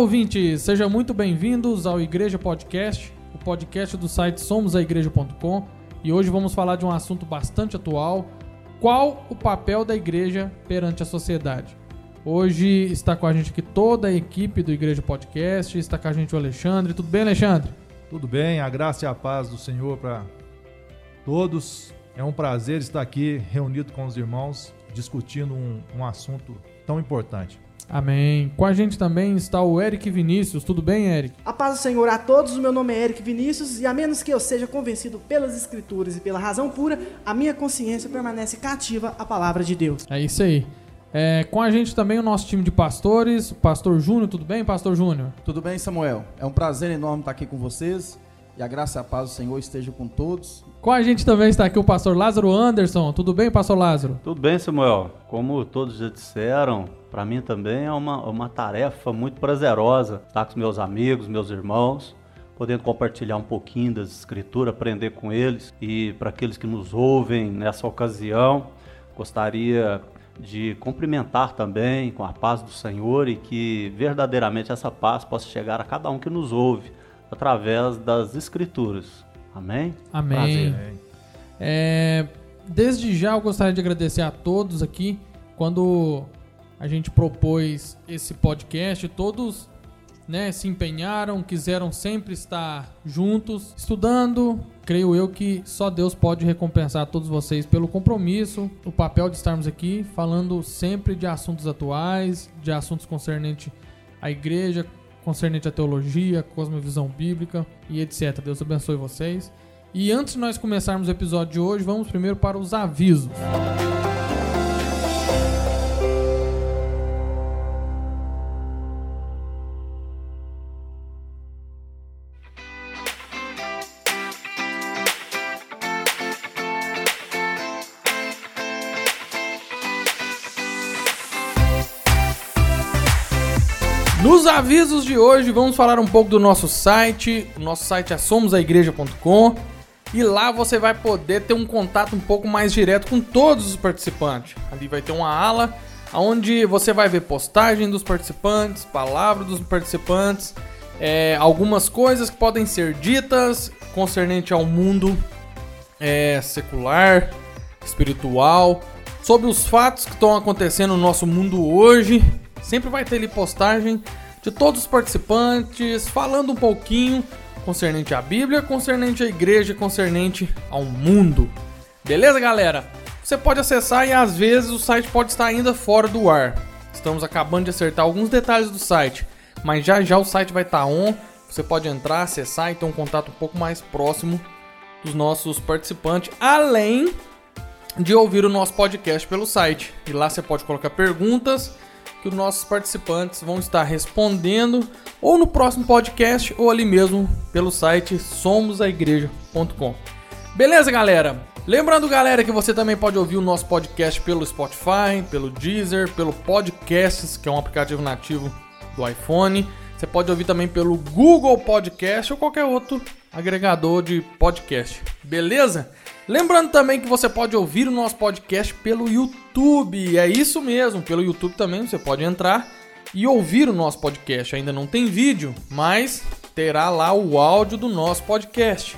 Ouvintes! Sejam muito bem-vindos ao Igreja Podcast, o podcast do site somosaigreja.com. E hoje vamos falar de um assunto bastante atual: qual o papel da igreja perante a sociedade? Hoje está com a gente aqui toda a equipe do Igreja Podcast, está com a gente o Alexandre. Tudo bem, Alexandre? Tudo bem, a graça e a paz do Senhor para todos. É um prazer estar aqui reunido com os irmãos, discutindo um, um assunto tão importante. Amém. Com a gente também está o Eric Vinícius. Tudo bem, Eric? A paz do Senhor a todos. O meu nome é Eric Vinícius e a menos que eu seja convencido pelas escrituras e pela razão pura, a minha consciência permanece cativa à palavra de Deus. É isso aí. É, com a gente também o nosso time de pastores, o pastor Júnior. Tudo bem, pastor Júnior? Tudo bem, Samuel? É um prazer enorme estar aqui com vocês. E a graça e a paz do Senhor esteja com todos. Com a gente também está aqui o pastor Lázaro Anderson. Tudo bem, pastor Lázaro? Tudo bem, Samuel. Como todos já disseram, para mim também é uma, uma tarefa muito prazerosa estar com os meus amigos, meus irmãos, podendo compartilhar um pouquinho das escrituras, aprender com eles. E para aqueles que nos ouvem nessa ocasião, gostaria de cumprimentar também com a paz do Senhor e que verdadeiramente essa paz possa chegar a cada um que nos ouve através das Escrituras. Amém? Amém. É, desde já eu gostaria de agradecer a todos aqui. Quando a gente propôs esse podcast, todos né, se empenharam, quiseram sempre estar juntos, estudando. Creio eu que só Deus pode recompensar todos vocês pelo compromisso, o papel de estarmos aqui falando sempre de assuntos atuais, de assuntos concernentes à igreja, concernente à teologia, cosmovisão bíblica e etc. Deus abençoe vocês. E antes de nós começarmos o episódio de hoje, vamos primeiro para os avisos. Nos avisos de hoje, vamos falar um pouco do nosso site. O nosso site é somosaigreja.com e lá você vai poder ter um contato um pouco mais direto com todos os participantes. Ali vai ter uma ala onde você vai ver postagem dos participantes, palavras dos participantes, é, algumas coisas que podem ser ditas concernente ao mundo é, secular, espiritual, sobre os fatos que estão acontecendo no nosso mundo hoje. Sempre vai ter ali postagem de todos os participantes, falando um pouquinho concernente à Bíblia, concernente à igreja, concernente ao mundo. Beleza, galera? Você pode acessar e às vezes o site pode estar ainda fora do ar. Estamos acabando de acertar alguns detalhes do site, mas já já o site vai estar on. Você pode entrar, acessar e ter um contato um pouco mais próximo dos nossos participantes, além de ouvir o nosso podcast pelo site. E lá você pode colocar perguntas que os nossos participantes vão estar respondendo ou no próximo podcast ou ali mesmo pelo site somosaigreja.com. Beleza, galera? Lembrando, galera, que você também pode ouvir o nosso podcast pelo Spotify, pelo Deezer, pelo Podcasts, que é um aplicativo nativo do iPhone. Você pode ouvir também pelo Google Podcast ou qualquer outro agregador de podcast. Beleza? Lembrando também que você pode ouvir o nosso podcast pelo YouTube. É isso mesmo, pelo YouTube também você pode entrar e ouvir o nosso podcast. Ainda não tem vídeo, mas terá lá o áudio do nosso podcast.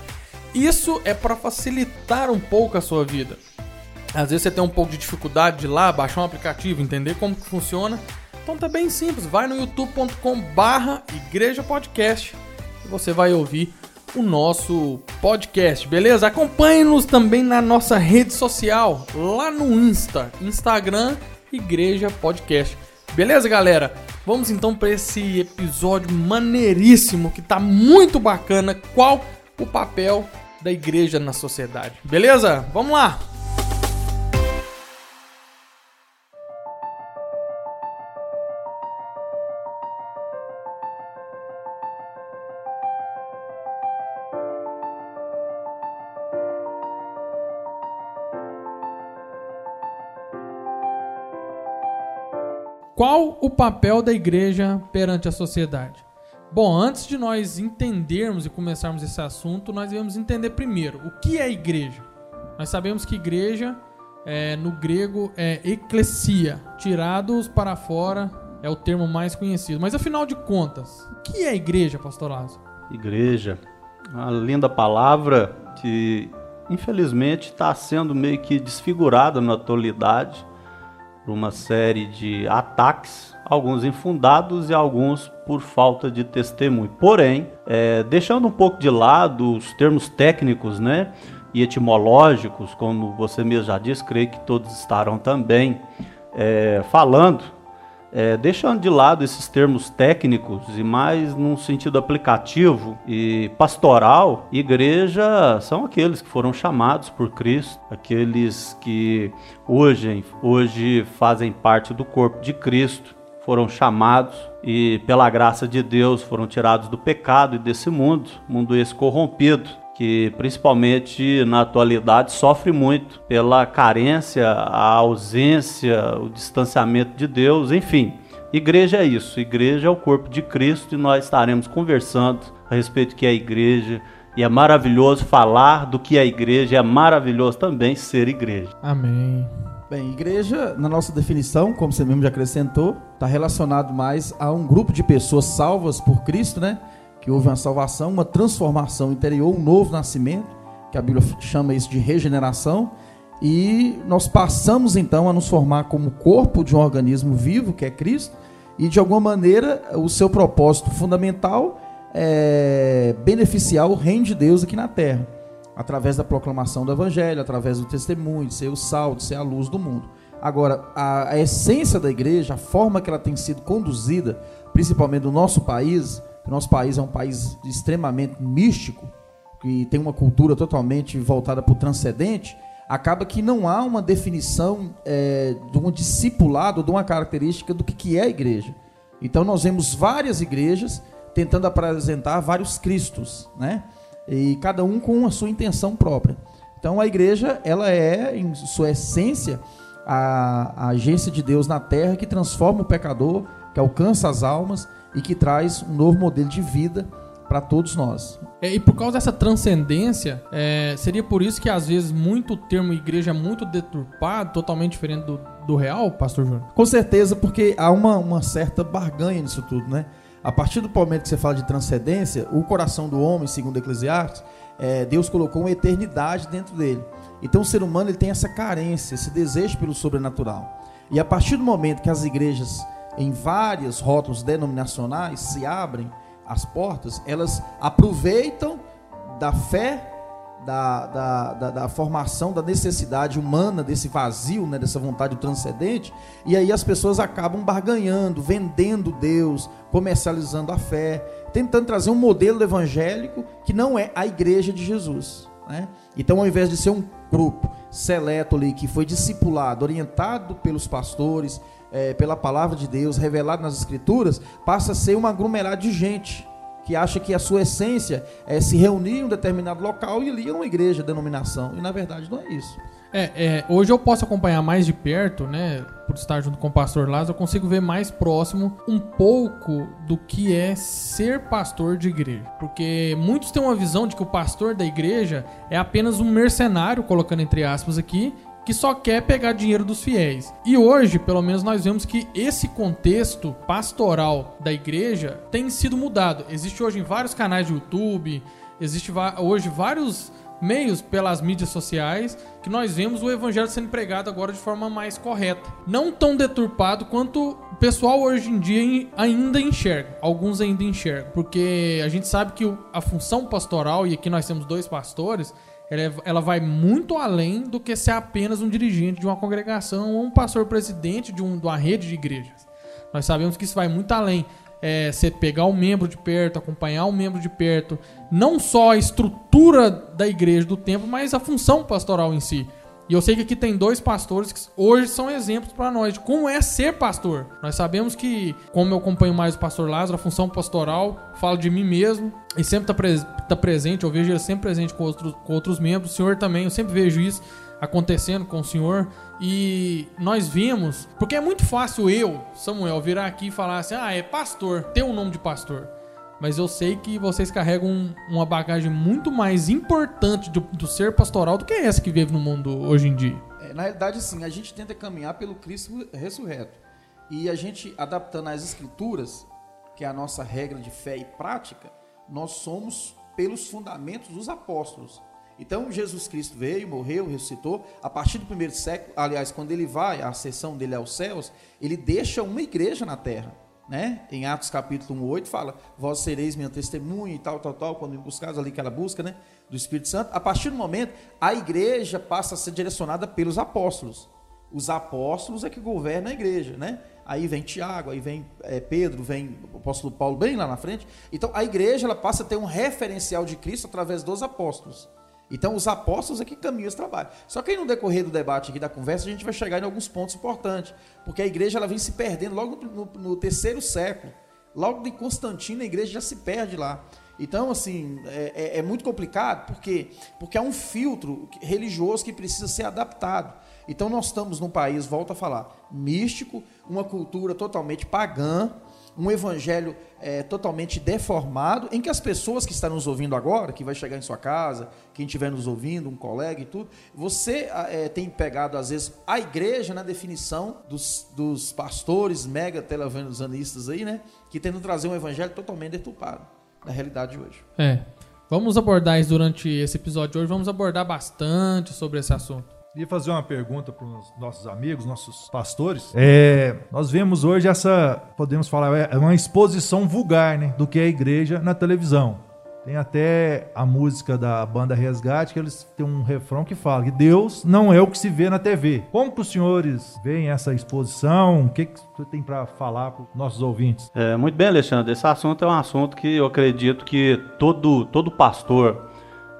Isso é para facilitar um pouco a sua vida. Às vezes você tem um pouco de dificuldade de ir lá baixar um aplicativo, entender como que funciona. Então tá bem simples, vai no youtube.com/barra Igreja Podcast e você vai ouvir o nosso podcast, beleza? Acompanhe-nos também na nossa rede social, lá no Insta, Instagram Igreja Podcast. Beleza, galera? Vamos então para esse episódio maneiríssimo que tá muito bacana. Qual o papel da igreja na sociedade? Beleza? Vamos lá! Qual o papel da igreja perante a sociedade? Bom, antes de nós entendermos e começarmos esse assunto, nós devemos entender primeiro o que é igreja. Nós sabemos que igreja é, no grego é eclesia, tirados para fora é o termo mais conhecido. Mas afinal de contas, o que é igreja, pastor Lázaro? Igreja, uma linda palavra que infelizmente está sendo meio que desfigurada na atualidade por uma série de ataques, alguns infundados e alguns por falta de testemunho. Porém, é, deixando um pouco de lado os termos técnicos, né, e etimológicos, como você mesmo já disse, creio que todos estarão também é, falando é, deixando de lado esses termos técnicos e mais num sentido aplicativo e pastoral, igreja são aqueles que foram chamados por Cristo, aqueles que hoje, hoje fazem parte do corpo de Cristo, foram chamados e pela graça de Deus foram tirados do pecado e desse mundo, mundo esse corrompido que principalmente na atualidade sofre muito pela carência, a ausência, o distanciamento de Deus, enfim. Igreja é isso, igreja é o corpo de Cristo e nós estaremos conversando a respeito do que é a igreja. E é maravilhoso falar do que é a igreja, é maravilhoso também ser igreja. Amém. Bem, igreja, na nossa definição, como você mesmo já acrescentou, está relacionado mais a um grupo de pessoas salvas por Cristo, né? Que houve uma salvação, uma transformação interior, um novo nascimento, que a Bíblia chama isso de regeneração, e nós passamos então a nos formar como corpo de um organismo vivo, que é Cristo, e de alguma maneira o seu propósito fundamental é beneficiar o reino de Deus aqui na terra, através da proclamação do evangelho, através do testemunho, de ser o sal, de ser a luz do mundo. Agora, a, a essência da igreja, a forma que ela tem sido conduzida, principalmente no nosso país, o nosso país é um país extremamente místico, que tem uma cultura totalmente voltada para o transcendente, acaba que não há uma definição é, de um discipulado, de uma característica do que, que é a igreja. Então nós vemos várias igrejas tentando apresentar vários cristos, né? E cada um com a sua intenção própria. Então a igreja, ela é, em sua essência, a, a agência de Deus na terra que transforma o pecador, que alcança as almas e que traz um novo modelo de vida para todos nós. É, e por causa dessa transcendência, é, seria por isso que às vezes muito termo igreja é muito deturpado, totalmente diferente do, do real, pastor Júnior? Com certeza, porque há uma, uma certa barganha nisso tudo, né? A partir do momento que você fala de transcendência, o coração do homem, segundo Eclesiastes, é, Deus colocou uma eternidade dentro dele. Então o ser humano ele tem essa carência, esse desejo pelo sobrenatural. E a partir do momento que as igrejas em vários rótulos denominacionais se abrem as portas, elas aproveitam da fé, da, da, da, da, formação, da necessidade humana, desse vazio, né, dessa vontade transcendente, e aí as pessoas acabam barganhando, vendendo Deus, comercializando a fé, tentando trazer um modelo evangélico que não é a igreja de Jesus. Né? Então, ao invés de ser um grupo seleto ali que foi discipulado, orientado pelos pastores, é, pela palavra de Deus, revelado nas Escrituras, passa a ser um aglomerado de gente que acha que a sua essência é se reunir em um determinado local e ali é uma igreja, denominação. E na verdade não é isso. É, é, hoje eu posso acompanhar mais de perto, né? Por estar junto com o pastor Lázaro, eu consigo ver mais próximo um pouco do que é ser pastor de igreja. Porque muitos têm uma visão de que o pastor da igreja é apenas um mercenário, colocando entre aspas aqui, que só quer pegar dinheiro dos fiéis. E hoje, pelo menos, nós vemos que esse contexto pastoral da igreja tem sido mudado. Existe hoje em vários canais de YouTube, existe hoje vários meios pelas mídias sociais que nós vemos o evangelho sendo pregado agora de forma mais correta. Não tão deturpado quanto o pessoal hoje em dia ainda enxerga. Alguns ainda enxergam. Porque a gente sabe que a função pastoral, e aqui nós temos dois pastores, ela, é, ela vai muito além do que ser apenas um dirigente de uma congregação ou um pastor presidente de, um, de uma rede de igrejas. Nós sabemos que isso vai muito além. É, você pegar um membro de perto, acompanhar um membro de perto, não só a estrutura da igreja do templo, mas a função pastoral em si. E eu sei que aqui tem dois pastores que hoje são exemplos para nós de como é ser pastor. Nós sabemos que, como eu acompanho mais o pastor Lázaro, a função pastoral, falo de mim mesmo, e sempre está pre tá presente, eu vejo ele sempre presente com outros, com outros membros, o senhor também, eu sempre vejo isso acontecendo com o senhor. E nós vimos, porque é muito fácil eu, Samuel, virar aqui e falar assim: ah, é pastor, ter o um nome de pastor mas eu sei que vocês carregam um, uma bagagem muito mais importante do, do, ser pastoral do que essa que vive no mundo hoje em dia. É, na realidade, sim, a gente tenta caminhar pelo Cristo ressurreto. E a gente, adaptando as escrituras, que é a nossa regra de fé e prática, nós somos pelos fundamentos dos apóstolos. Então Jesus Cristo veio, morreu, ressuscitou. A partir do primeiro século, aliás, quando ele vai, a ascensão dele aos céus, ele deixa uma igreja na terra. Né? Em Atos capítulo 1, 8 fala: Vós sereis minha testemunha e tal, tal, tal, quando buscados ali aquela busca né, do Espírito Santo. A partir do momento, a igreja passa a ser direcionada pelos apóstolos. Os apóstolos é que governam a igreja, né? Aí vem Tiago, aí vem é, Pedro, vem o apóstolo Paulo bem lá na frente. Então a igreja ela passa a ter um referencial de Cristo através dos apóstolos. Então, os apóstolos é que caminham esse trabalho. Só que aí no decorrer do debate aqui, da conversa, a gente vai chegar em alguns pontos importantes. Porque a igreja ela vem se perdendo logo no, no, no terceiro século. Logo de Constantino, a igreja já se perde lá. Então, assim, é, é, é muito complicado, porque porque há um filtro religioso que precisa ser adaptado. Então, nós estamos num país, volto a falar, místico, uma cultura totalmente pagã, um evangelho é, totalmente deformado, em que as pessoas que estão nos ouvindo agora, que vai chegar em sua casa, quem estiver nos ouvindo, um colega e tudo, você é, tem pegado, às vezes, a igreja na definição dos, dos pastores mega televangelistas aí, né? Que tentam trazer um evangelho totalmente deturpado da realidade de hoje. É. Vamos abordar isso durante esse episódio de hoje, vamos abordar bastante sobre esse assunto. Queria fazer uma pergunta para os nossos amigos, nossos pastores. É, nós vemos hoje essa, podemos falar, é uma exposição vulgar né, do que é a igreja na televisão. Tem até a música da banda Resgate, que eles têm um refrão que fala que Deus não é o que se vê na TV. Como que os senhores veem essa exposição? O que, que você tem para falar para os nossos ouvintes? É, muito bem, Alexandre. Esse assunto é um assunto que eu acredito que todo, todo pastor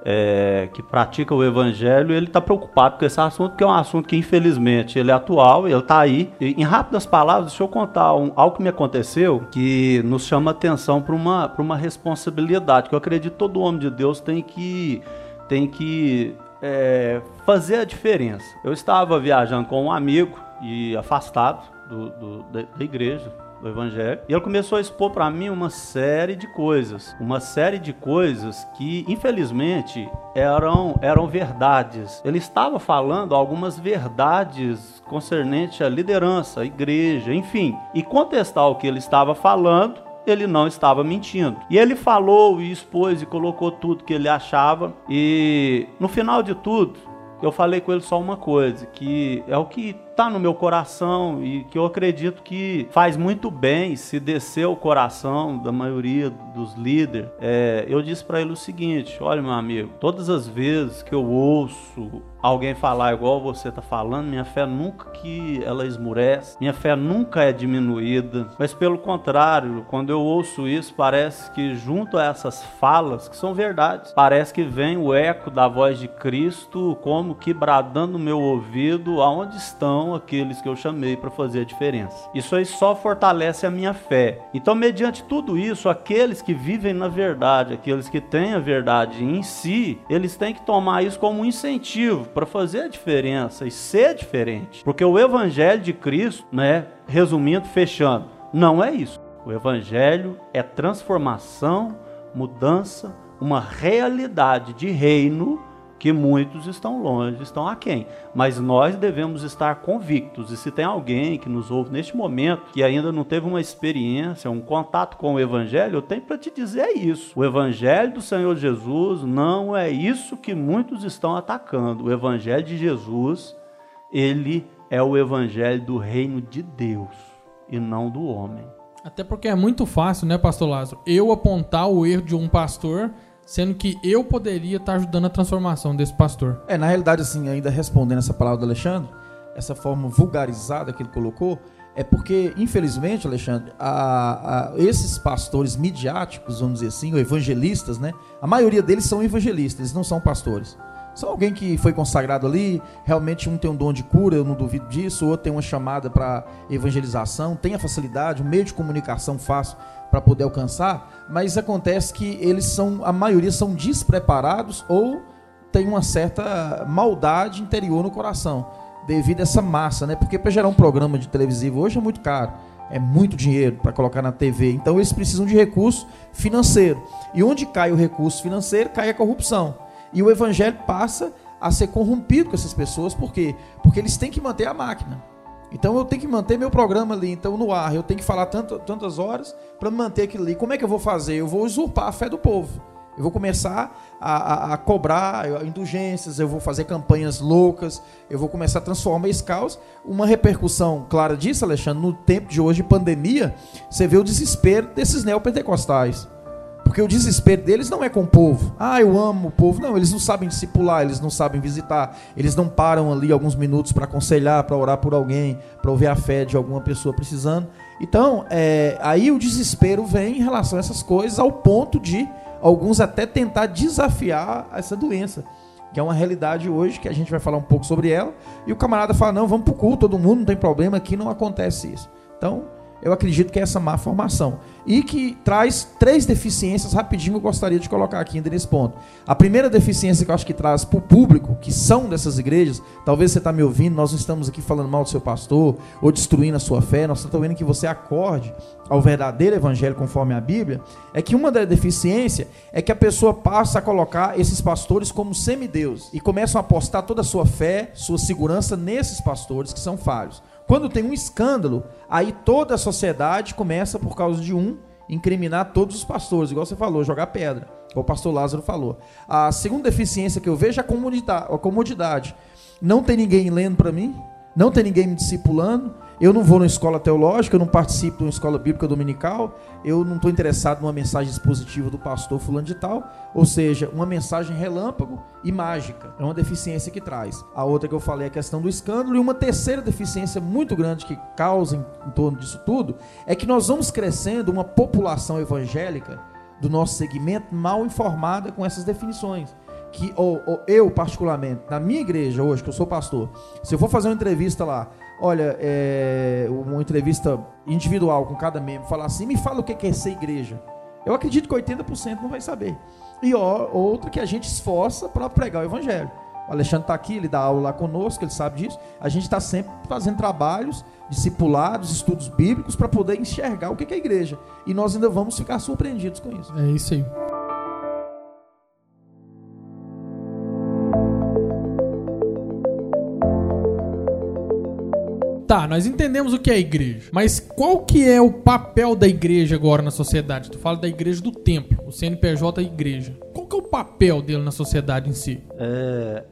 é, que pratica o evangelho, ele está preocupado com esse assunto, que é um assunto que infelizmente ele é atual, ele está aí. E, em rápidas palavras, deixa eu contar um, algo que me aconteceu que nos chama atenção para uma, uma responsabilidade, que eu acredito que todo homem de Deus tem que, tem que é, fazer a diferença. Eu estava viajando com um amigo e afastado do, do, da, da igreja, do Evangelho. E ele começou a expor para mim uma série de coisas, uma série de coisas que, infelizmente, eram, eram verdades. Ele estava falando algumas verdades concernentes à liderança, à igreja, enfim. E contestar o que ele estava falando, ele não estava mentindo. E ele falou e expôs e colocou tudo que ele achava. E no final de tudo, eu falei com ele só uma coisa, que é o que está no meu coração e que eu acredito que faz muito bem se descer o coração da maioria dos líderes. É, eu disse para ele o seguinte: olha, meu amigo, todas as vezes que eu ouço alguém falar igual você está falando, minha fé nunca que ela esmurece, minha fé nunca é diminuída, mas pelo contrário, quando eu ouço isso, parece que junto a essas falas, que são verdades, parece que vem o eco da voz de Cristo como que bradando no meu ouvido aonde estão aqueles que eu chamei para fazer a diferença. Isso aí só fortalece a minha fé. Então, mediante tudo isso, aqueles que vivem na verdade, aqueles que têm a verdade em si, eles têm que tomar isso como um incentivo para fazer a diferença e ser diferente. Porque o evangelho de Cristo, né, resumindo, fechando, não é isso. O evangelho é transformação, mudança, uma realidade de reino que muitos estão longe, estão aquém. Mas nós devemos estar convictos. E se tem alguém que nos ouve neste momento que ainda não teve uma experiência, um contato com o Evangelho, eu tenho para te dizer isso. O Evangelho do Senhor Jesus não é isso que muitos estão atacando. O Evangelho de Jesus, ele é o Evangelho do reino de Deus e não do homem. Até porque é muito fácil, né, pastor Lázaro? Eu apontar o erro de um pastor sendo que eu poderia estar ajudando a transformação desse pastor. É, na realidade, assim, ainda respondendo essa palavra do Alexandre, essa forma vulgarizada que ele colocou, é porque, infelizmente, Alexandre, a, a, esses pastores midiáticos, vamos dizer assim, ou evangelistas, né? A maioria deles são evangelistas, eles não são pastores. São alguém que foi consagrado ali, realmente um tem um dom de cura, eu não duvido disso, outro tem uma chamada para evangelização, tem a facilidade, um meio de comunicação fácil para poder alcançar, mas acontece que eles são, a maioria são despreparados ou tem uma certa maldade interior no coração, devido a essa massa, né? Porque para gerar um programa de televisivo hoje é muito caro, é muito dinheiro para colocar na TV, então eles precisam de recurso financeiro. E onde cai o recurso financeiro, cai a corrupção. E o evangelho passa a ser corrompido com essas pessoas, por quê? Porque eles têm que manter a máquina. Então eu tenho que manter meu programa ali, então no ar, eu tenho que falar tanto, tantas horas para manter aquilo ali. Como é que eu vou fazer? Eu vou usurpar a fé do povo. Eu vou começar a, a, a, cobrar indulgências, eu vou fazer campanhas loucas, eu vou começar a transformar esse caos. Uma repercussão clara disso, Alexandre, no tempo de hoje de pandemia, você vê o desespero desses neopentecostais. Porque o desespero deles não é com o povo. Ah, eu amo o povo. Não, eles não sabem discipular, eles não sabem visitar, eles não param ali alguns minutos para aconselhar, para orar por alguém, para ouvir a fé de alguma pessoa precisando. Então, é, aí o desespero vem em relação a essas coisas, ao ponto de alguns até tentar desafiar essa doença, que é uma realidade hoje, que a gente vai falar um pouco sobre ela. E o camarada fala: não, vamos para o culto, todo mundo, não tem problema, aqui não acontece isso. Então, eu acredito que é essa má formação. E que traz três deficiências, rapidinho eu gostaria de colocar aqui ainda nesse ponto. A primeira deficiência que eu acho que traz para o público, que são dessas igrejas, talvez você está me ouvindo, nós não estamos aqui falando mal do seu pastor, ou destruindo a sua fé, nós estamos vendo que você acorde ao verdadeiro evangelho conforme a Bíblia, é que uma das deficiências é que a pessoa passa a colocar esses pastores como semideus e começam a apostar toda a sua fé, sua segurança nesses pastores que são falhos. Quando tem um escândalo, aí toda a sociedade começa, por causa de um, incriminar todos os pastores, igual você falou, jogar pedra, o pastor Lázaro falou. A segunda deficiência que eu vejo é. A comodidade. Não tem ninguém lendo para mim, não tem ninguém me discipulando, eu não vou na escola teológica, eu não participo de uma escola bíblica dominical, eu não estou interessado numa mensagem expositiva do pastor fulano de tal, ou seja, uma mensagem relâmpago e mágica. É uma deficiência que traz. A outra que eu falei é a questão do escândalo, e uma terceira deficiência muito grande que causa em, em torno disso tudo é que nós vamos crescendo uma população evangélica do nosso segmento mal informada com essas definições que ou, ou, eu particularmente na minha igreja hoje que eu sou pastor se eu for fazer uma entrevista lá olha, é, uma entrevista individual com cada membro, falar assim, me fala o que é ser igreja. Eu acredito que 80% não vai saber. E ó, outra que a gente esforça para pregar o evangelho. O Alexandre está aqui, ele dá aula lá conosco, ele sabe disso. A gente está sempre fazendo trabalhos, discipulados, estudos bíblicos, para poder enxergar o que é a igreja. E nós ainda vamos ficar surpreendidos com isso. É isso aí. Tá, nós entendemos o que é igreja, mas qual que é o papel da igreja agora na sociedade? Tu fala da igreja do templo, o CNPJ é igreja. Qual que é o papel dele na sociedade em si? É,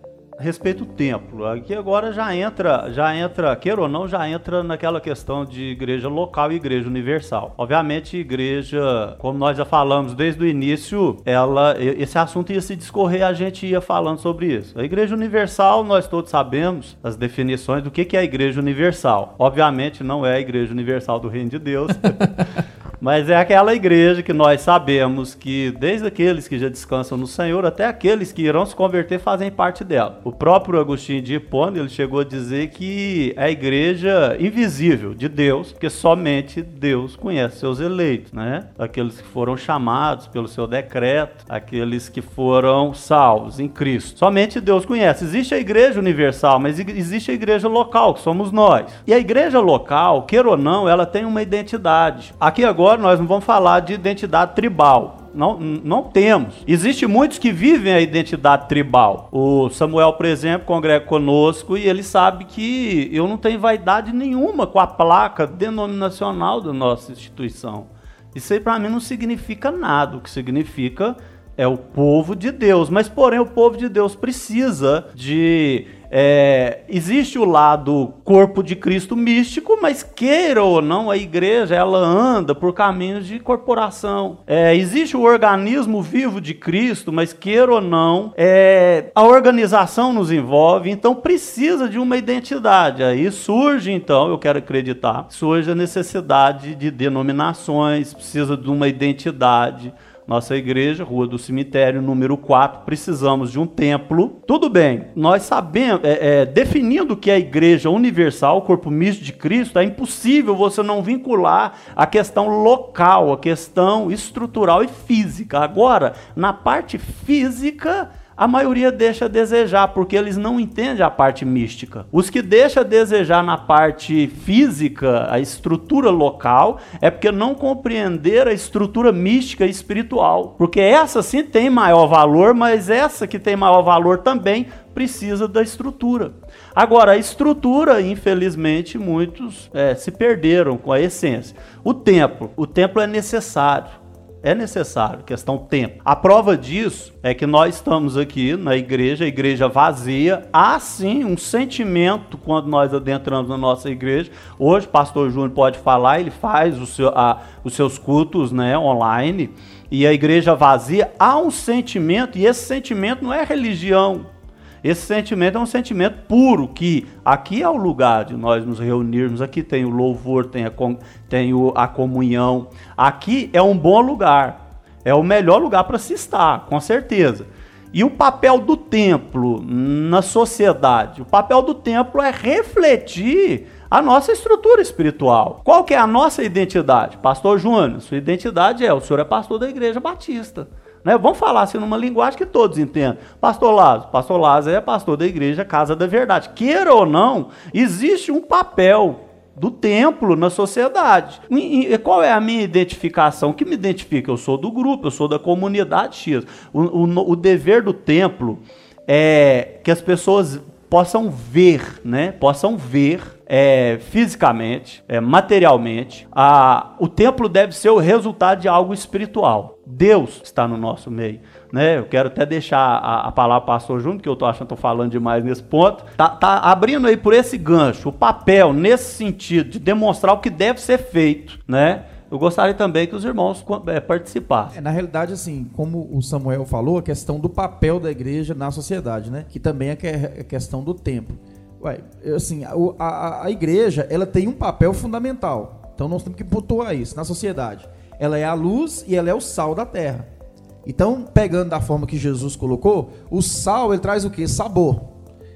respeito ao templo. Aqui agora já entra, já entra, queira ou não, já entra naquela questão de igreja local e igreja universal. Obviamente, igreja, como nós já falamos desde o início, ela, esse assunto ia se discorrer, a gente ia falando sobre isso. A igreja universal, nós todos sabemos as definições do que é a igreja universal. Obviamente, não é a igreja universal do reino de Deus. Mas é aquela igreja que nós sabemos que, desde aqueles que já descansam no Senhor, até aqueles que irão se converter fazem parte dela. O próprio Agostinho de Hipona, ele chegou a dizer que é a igreja invisível de Deus, porque somente Deus conhece seus eleitos, né? Aqueles que foram chamados pelo seu decreto, aqueles que foram salvos em Cristo. Somente Deus conhece. Existe a igreja universal, mas existe a igreja local, que somos nós. E a igreja local, queira ou não, ela tem uma identidade. Aqui agora agora nós não vamos falar de identidade tribal. Não, não temos. Existem muitos que vivem a identidade tribal. O Samuel, por exemplo, congrega conosco e ele sabe que eu não tenho vaidade nenhuma com a placa denominacional da nossa instituição. Isso aí para mim não significa nada. O que significa é o povo de Deus. Mas, porém, o povo de Deus precisa de é, existe o lado corpo de Cristo místico, mas queira ou não, a igreja ela anda por caminhos de corporação. É, existe o organismo vivo de Cristo, mas queira ou não, é, a organização nos envolve, então precisa de uma identidade. Aí surge, então, eu quero acreditar, surge a necessidade de denominações, precisa de uma identidade nossa igreja, Rua do Cemitério, número 4, precisamos de um templo. Tudo bem, nós sabemos, é, é, definindo que é a igreja universal, o corpo misto de Cristo, é impossível você não vincular a questão local, a questão estrutural e física. Agora, na parte física, a maioria deixa a desejar, porque eles não entendem a parte mística. Os que deixam a desejar na parte física, a estrutura local, é porque não compreenderam a estrutura mística e espiritual. Porque essa sim tem maior valor, mas essa que tem maior valor também precisa da estrutura. Agora, a estrutura, infelizmente, muitos é, se perderam com a essência. O templo, o templo é necessário. É necessário, questão tempo. A prova disso é que nós estamos aqui na igreja, a igreja vazia. Há sim um sentimento quando nós adentramos na nossa igreja. Hoje, o pastor Júnior pode falar, ele faz seu, a, os seus cultos né, online. E a igreja vazia, há um sentimento, e esse sentimento não é religião, esse sentimento é um sentimento puro, que aqui é o lugar de nós nos reunirmos, aqui tem o louvor, tem a, tem a comunhão, aqui é um bom lugar, é o melhor lugar para se estar, com certeza. E o papel do templo na sociedade? O papel do templo é refletir a nossa estrutura espiritual. Qual que é a nossa identidade? Pastor Júnior, sua identidade é, o senhor é pastor da igreja batista. Né? Vamos falar assim numa linguagem que todos entendem. Pastor Lázaro, Pastor Lázaro é pastor da igreja Casa da Verdade. Queira ou não, existe um papel do templo na sociedade. E, qual é a minha identificação? O que me identifica? Eu sou do grupo, eu sou da comunidade X. O, o, o dever do templo é que as pessoas possam ver, né? Possam ver é, fisicamente, é, materialmente. A, o templo deve ser o resultado de algo espiritual. Deus está no nosso meio. Né? Eu quero até deixar a, a palavra pastor junto, que eu estou achando que estou falando demais nesse ponto. Tá, tá abrindo aí por esse gancho, o papel nesse sentido de demonstrar o que deve ser feito, né? Eu gostaria também que os irmãos é, participassem. É, na realidade, assim, como o Samuel falou, a questão do papel da igreja na sociedade, né? Que também é, é a questão do tempo. Ué, assim, a, a, a igreja, ela tem um papel fundamental. Então nós temos que pontuar isso na sociedade. Ela é a luz e ela é o sal da terra. Então, pegando da forma que Jesus colocou, o sal ele traz o que? Sabor.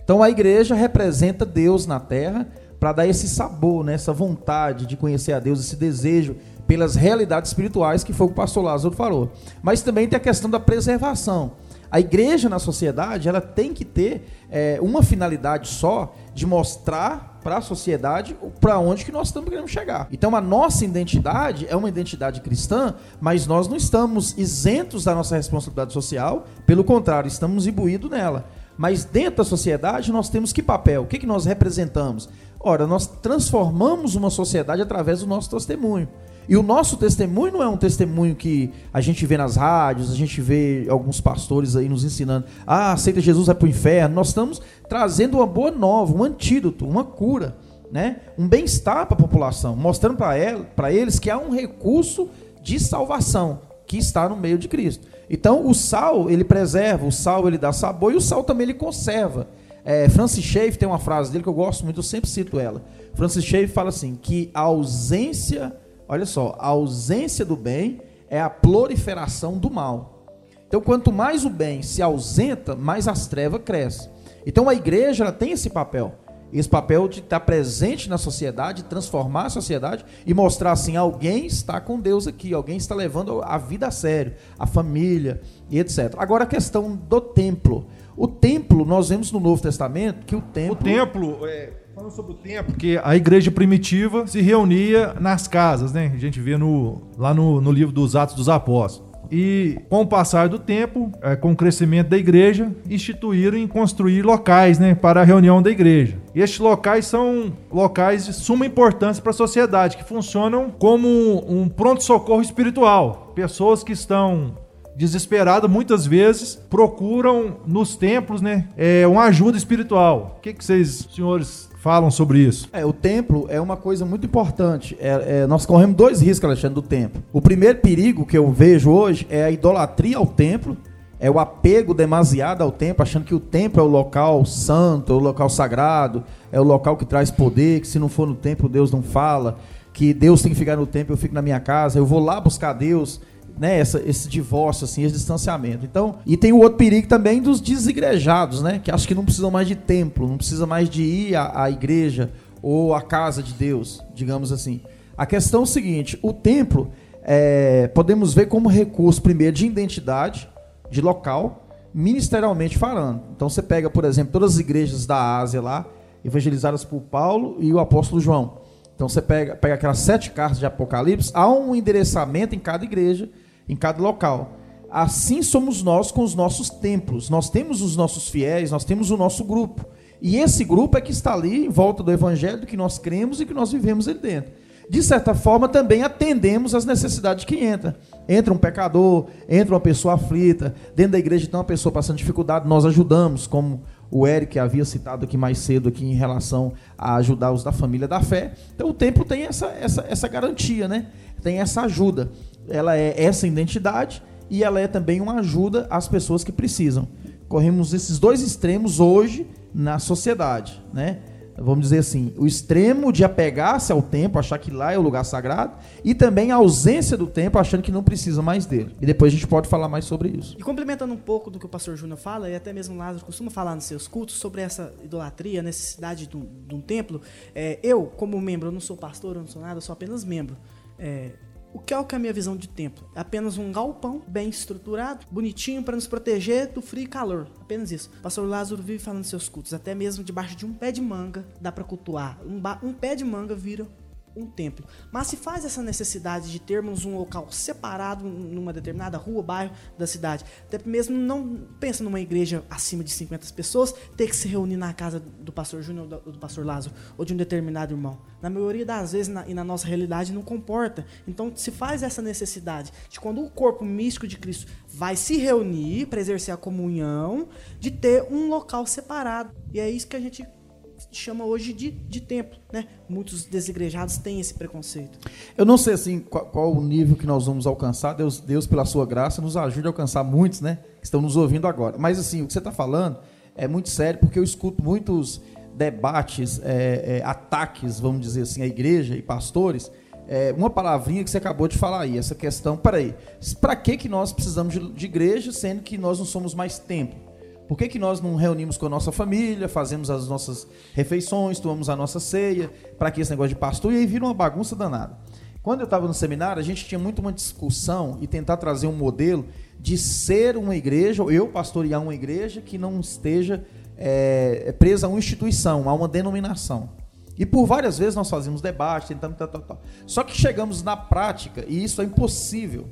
Então a igreja representa Deus na terra para dar esse sabor, né? essa vontade de conhecer a Deus, esse desejo pelas realidades espirituais que foi o que o pastor Lázaro falou. Mas também tem a questão da preservação. A igreja na sociedade ela tem que ter é, uma finalidade só de mostrar para a sociedade para onde que nós estamos querendo chegar. Então a nossa identidade é uma identidade cristã, mas nós não estamos isentos da nossa responsabilidade social, pelo contrário, estamos imbuídos nela. Mas dentro da sociedade nós temos que papel? O que, que nós representamos? Ora, nós transformamos uma sociedade através do nosso testemunho. E o nosso testemunho não é um testemunho que a gente vê nas rádios, a gente vê alguns pastores aí nos ensinando, ah, aceita Jesus, vai para o inferno. Nós estamos trazendo uma boa nova, um antídoto, uma cura, né? um bem-estar para a população, mostrando para eles que há um recurso de salvação que está no meio de Cristo. Então, o sal, ele preserva, o sal, ele dá sabor e o sal também ele conserva. É, Francis Schaeffer tem uma frase dele que eu gosto muito, eu sempre cito ela. Francis Schaeffer fala assim, que a ausência Olha só, a ausência do bem é a proliferação do mal. Então, quanto mais o bem se ausenta, mais as trevas crescem. Então, a igreja tem esse papel. Esse papel de estar presente na sociedade, transformar a sociedade e mostrar assim: alguém está com Deus aqui, alguém está levando a vida a sério, a família e etc. Agora, a questão do templo. O templo, nós vemos no Novo Testamento que o templo. O templo, é, falando sobre o templo, que a igreja primitiva se reunia nas casas, né? A gente vê no, lá no, no livro dos Atos dos Apóstolos. E com o passar do tempo, é, com o crescimento da igreja, instituíram em construir locais né, para a reunião da igreja. E estes locais são locais de suma importância para a sociedade, que funcionam como um pronto-socorro espiritual. Pessoas que estão desesperado, muitas vezes procuram nos templos, né, é, uma ajuda espiritual. O que, que vocês, senhores, falam sobre isso? É, o templo é uma coisa muito importante. É, é, nós corremos dois riscos, Alexandre, do templo. O primeiro perigo que eu vejo hoje é a idolatria ao templo, é o apego demasiado ao templo, achando que o templo é o local santo, é o local sagrado, é o local que traz poder, que se não for no templo Deus não fala, que Deus tem que ficar no templo, eu fico na minha casa, eu vou lá buscar Deus né, essa, esse divórcio, assim, esse distanciamento. Então, e tem o outro perigo também dos desigrejados, né, que acho que não precisam mais de templo, não precisa mais de ir à, à igreja ou à casa de Deus, digamos assim. A questão é o seguinte: o templo é, podemos ver como recurso, primeiro, de identidade, de local, ministerialmente falando. Então você pega, por exemplo, todas as igrejas da Ásia lá, evangelizadas por Paulo e o apóstolo João. Então você pega, pega aquelas sete cartas de Apocalipse, há um endereçamento em cada igreja, em cada local. Assim somos nós com os nossos templos. Nós temos os nossos fiéis, nós temos o nosso grupo. E esse grupo é que está ali em volta do evangelho que nós cremos e que nós vivemos ali dentro. De certa forma, também atendemos às necessidades que entra. Entra um pecador, entra uma pessoa aflita, dentro da igreja tem uma pessoa passando dificuldade, nós ajudamos, como o Eric havia citado aqui mais cedo aqui em relação a ajudar os da família da fé. Então o templo tem essa, essa, essa garantia, né? Tem essa ajuda. Ela é essa identidade e ela é também uma ajuda às pessoas que precisam. Corremos esses dois extremos hoje na sociedade, né? vamos dizer assim, o extremo de apegar-se ao templo, achar que lá é o lugar sagrado, e também a ausência do templo, achando que não precisa mais dele. E depois a gente pode falar mais sobre isso. E complementando um pouco do que o pastor Júnior fala, e até mesmo Lázaro costuma falar nos seus cultos, sobre essa idolatria, necessidade de um, de um templo, é, eu, como membro, eu não sou pastor, eu não sou nada, eu sou apenas membro. É, o que é o que é a minha visão de templo? É apenas um galpão bem estruturado, bonitinho para nos proteger do frio e calor. Apenas isso. O pastor Lázaro vive falando seus cultos, até mesmo debaixo de um pé de manga dá para cultuar. Um, um pé de manga vira um templo. Mas se faz essa necessidade de termos um local separado numa determinada rua, bairro da cidade, até mesmo não pensa numa igreja acima de 50 pessoas, ter que se reunir na casa do pastor Júnior ou do pastor Lázaro ou de um determinado irmão. Na maioria das vezes na, e na nossa realidade não comporta. Então se faz essa necessidade de quando o corpo místico de Cristo vai se reunir para exercer a comunhão, de ter um local separado. E é isso que a gente chama hoje de, de templo, né? Muitos desigrejados têm esse preconceito. Eu não sei assim qual, qual, o nível que nós vamos alcançar. Deus, Deus pela sua graça nos ajude a alcançar muitos, né? Que estão nos ouvindo agora. Mas assim, o que você está falando é muito sério porque eu escuto muitos debates, é, é, ataques, vamos dizer assim, à igreja e pastores. É, uma palavrinha que você acabou de falar aí, essa questão. Peraí, para que que nós precisamos de, de igreja, sendo que nós não somos mais templo? Por que, que nós não reunimos com a nossa família, fazemos as nossas refeições, tomamos a nossa ceia? Para que esse negócio de pastor? E aí vira uma bagunça danada. Quando eu estava no seminário, a gente tinha muito uma discussão e tentar trazer um modelo de ser uma igreja, ou eu pastorear uma igreja que não esteja é, presa a uma instituição, a uma denominação. E por várias vezes nós fazíamos debate, tentamos tal, tal, tal. Só que chegamos na prática, e isso é impossível.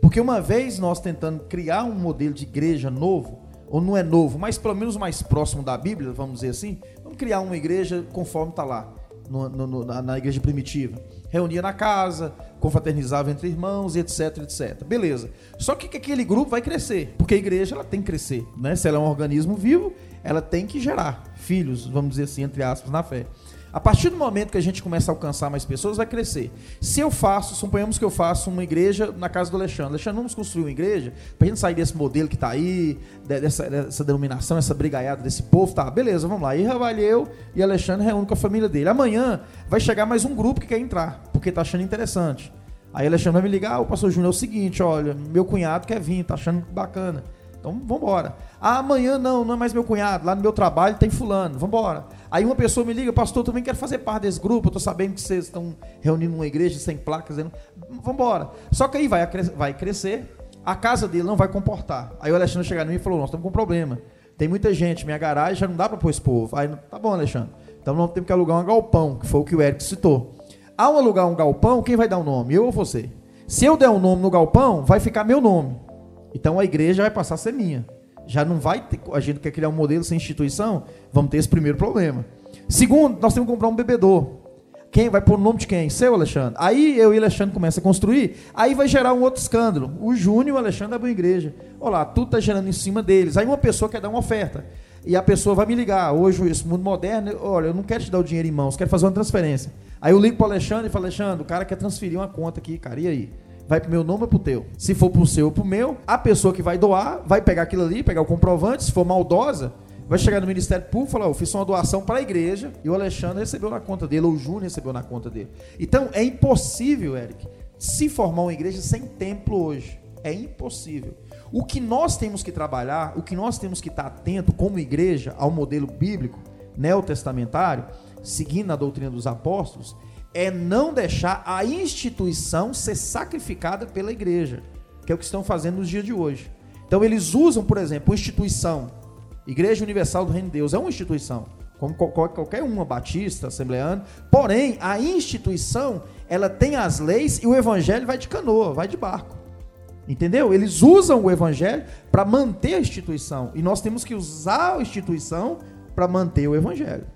Porque uma vez nós tentando criar um modelo de igreja novo, ou não é novo, mas pelo menos mais próximo da Bíblia, vamos dizer assim, vamos criar uma igreja conforme está lá, no, no, na, na, igreja primitiva. Reunia na casa, confraternizava entre irmãos, etc, etc. Beleza. Só que aquele grupo vai crescer, porque a igreja ela tem que crescer. Né? Se ela é um organismo vivo, ela tem que gerar filhos, vamos dizer assim, entre aspas, na fé. A partir do momento que a gente começa a alcançar mais pessoas, vai crescer. Se eu faço, suponhamos que eu faço uma igreja na casa do Alexandre. Alexandre, vamos construir uma igreja para a gente sair desse modelo que está aí, dessa, dessa denominação, essa brigaiada desse povo. Tá, beleza, vamos lá. E vai eu e Alexandre reúne com a família dele. Amanhã vai chegar mais um grupo que quer entrar, porque está achando interessante. Aí Alexandre vai me ligar, ah, o pastor Júnior é o seguinte, olha, meu cunhado quer vir, tá achando bacana. Então, vamos. Ah, amanhã não, não é mais meu cunhado. Lá no meu trabalho tem fulano. Vamos. Aí uma pessoa me liga, pastor, também quero fazer parte desse grupo. Eu tô sabendo que vocês estão reunindo uma igreja sem placas. Vamos embora. Só que aí vai, vai crescer, a casa dele não vai comportar. Aí o Alexandre chegar em mim e falou: Nós estamos com um problema. Tem muita gente, minha garagem já não dá para pôr esse povo. Aí, tá bom, Alexandre. Então nós temos que alugar um galpão, que foi o que o Eric citou. Ao alugar um galpão, quem vai dar o um nome? Eu ou você? Se eu der um nome no galpão, vai ficar meu nome. Então a igreja vai passar a ser minha. Já não vai ter, a gente quer criar um modelo sem instituição, vamos ter esse primeiro problema. Segundo, nós temos que comprar um bebedor. Quem vai pôr o nome de quem? Seu Alexandre. Aí eu e Alexandre começa a construir, aí vai gerar um outro escândalo. O Júnior e o Alexandre abrem igreja. Olha lá, tudo está gerando em cima deles. Aí uma pessoa quer dar uma oferta. E a pessoa vai me ligar. Hoje, esse mundo moderno, olha, eu não quero te dar o dinheiro em mãos, quero fazer uma transferência. Aí eu ligo para o Alexandre e falo, Alexandre, o cara quer transferir uma conta aqui, cara, e aí? Vai pro meu nome ou pro teu. Se for pro seu ou pro meu, a pessoa que vai doar vai pegar aquilo ali, pegar o comprovante, se for maldosa, vai chegar no Ministério Público e falar: eu fiz uma doação para a igreja e o Alexandre recebeu na conta dele, ou o Júnior recebeu na conta dele. Então é impossível, Eric, se formar uma igreja sem templo hoje. É impossível. O que nós temos que trabalhar, o que nós temos que estar atento como igreja ao modelo bíblico neotestamentário, seguindo a doutrina dos apóstolos, é não deixar a instituição ser sacrificada pela igreja, que é o que estão fazendo nos dias de hoje. Então eles usam, por exemplo, instituição. Igreja Universal do Reino de Deus é uma instituição, como qualquer uma, batista, assembleana. Porém, a instituição, ela tem as leis e o evangelho vai de canoa, vai de barco. Entendeu? Eles usam o evangelho para manter a instituição. E nós temos que usar a instituição para manter o evangelho.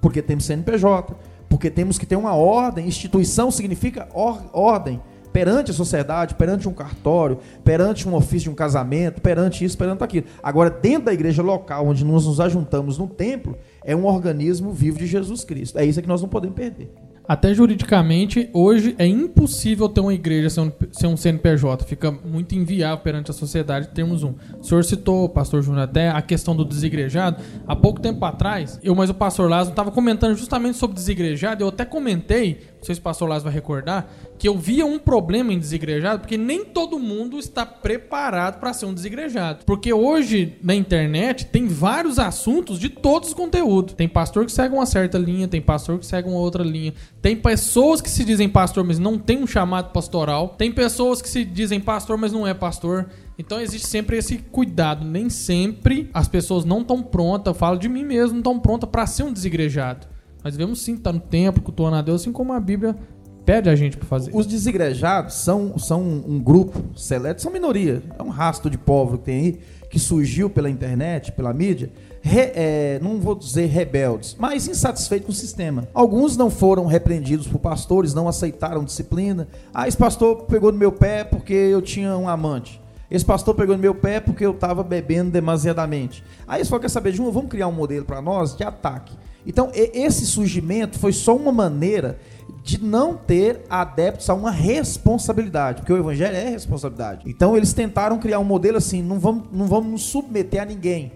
Porque temos CNPJ, porque temos que ter uma ordem. Instituição significa or ordem perante a sociedade, perante um cartório, perante um ofício de um casamento, perante isso, perante aquilo. Agora, dentro da igreja local, onde nós nos ajuntamos no templo, é um organismo vivo de Jesus Cristo. É isso que nós não podemos perder. Até juridicamente, hoje é impossível ter uma igreja sem um, CNPJ. Fica muito inviável perante a sociedade termos um. O senhor citou, pastor Júnior, até a questão do desigrejado. Há pouco tempo atrás, eu, mas o pastor Lázaro estava comentando justamente sobre desigrejado. Eu até comentei, não sei se o pastor Lázaro vai recordar, que eu via um problema em desigrejado, porque nem todo mundo está preparado para ser um desigrejado. Porque hoje, na internet, tem vários assuntos de todos os conteúdos. Tem pastor que segue uma certa linha, tem pastor que segue uma outra linha. Tem pessoas que se dizem pastor, mas não tem um chamado pastoral. Tem pessoas que se dizem pastor, mas não é pastor. Então existe sempre esse cuidado. Nem sempre as pessoas não estão prontas, eu falo de mim mesmo, não estão prontas para ser um desigrejado. Mas devemos sim estar no templo, cultuando a Deus, assim como a Bíblia pede a gente para fazer. Os desigrejados são, são um grupo seleto, são minoria. É um rastro de povo que tem aí, que surgiu pela internet, pela mídia, re, é, não vou dizer rebeldes, mas insatisfeitos com o sistema. Alguns não foram repreendidos por pastores, não aceitaram disciplina. Ah, esse pastor pegou no meu pé porque eu tinha um amante. Esse pastor pegou no meu pé porque eu estava bebendo demasiadamente. Aí eles falaram, quer saber de um? Vamos criar um modelo para nós de ataque. Então, esse surgimento foi só uma maneira de não ter adeptos a uma responsabilidade, porque o evangelho é responsabilidade. Então eles tentaram criar um modelo assim, não vamos, não vamos nos submeter a ninguém.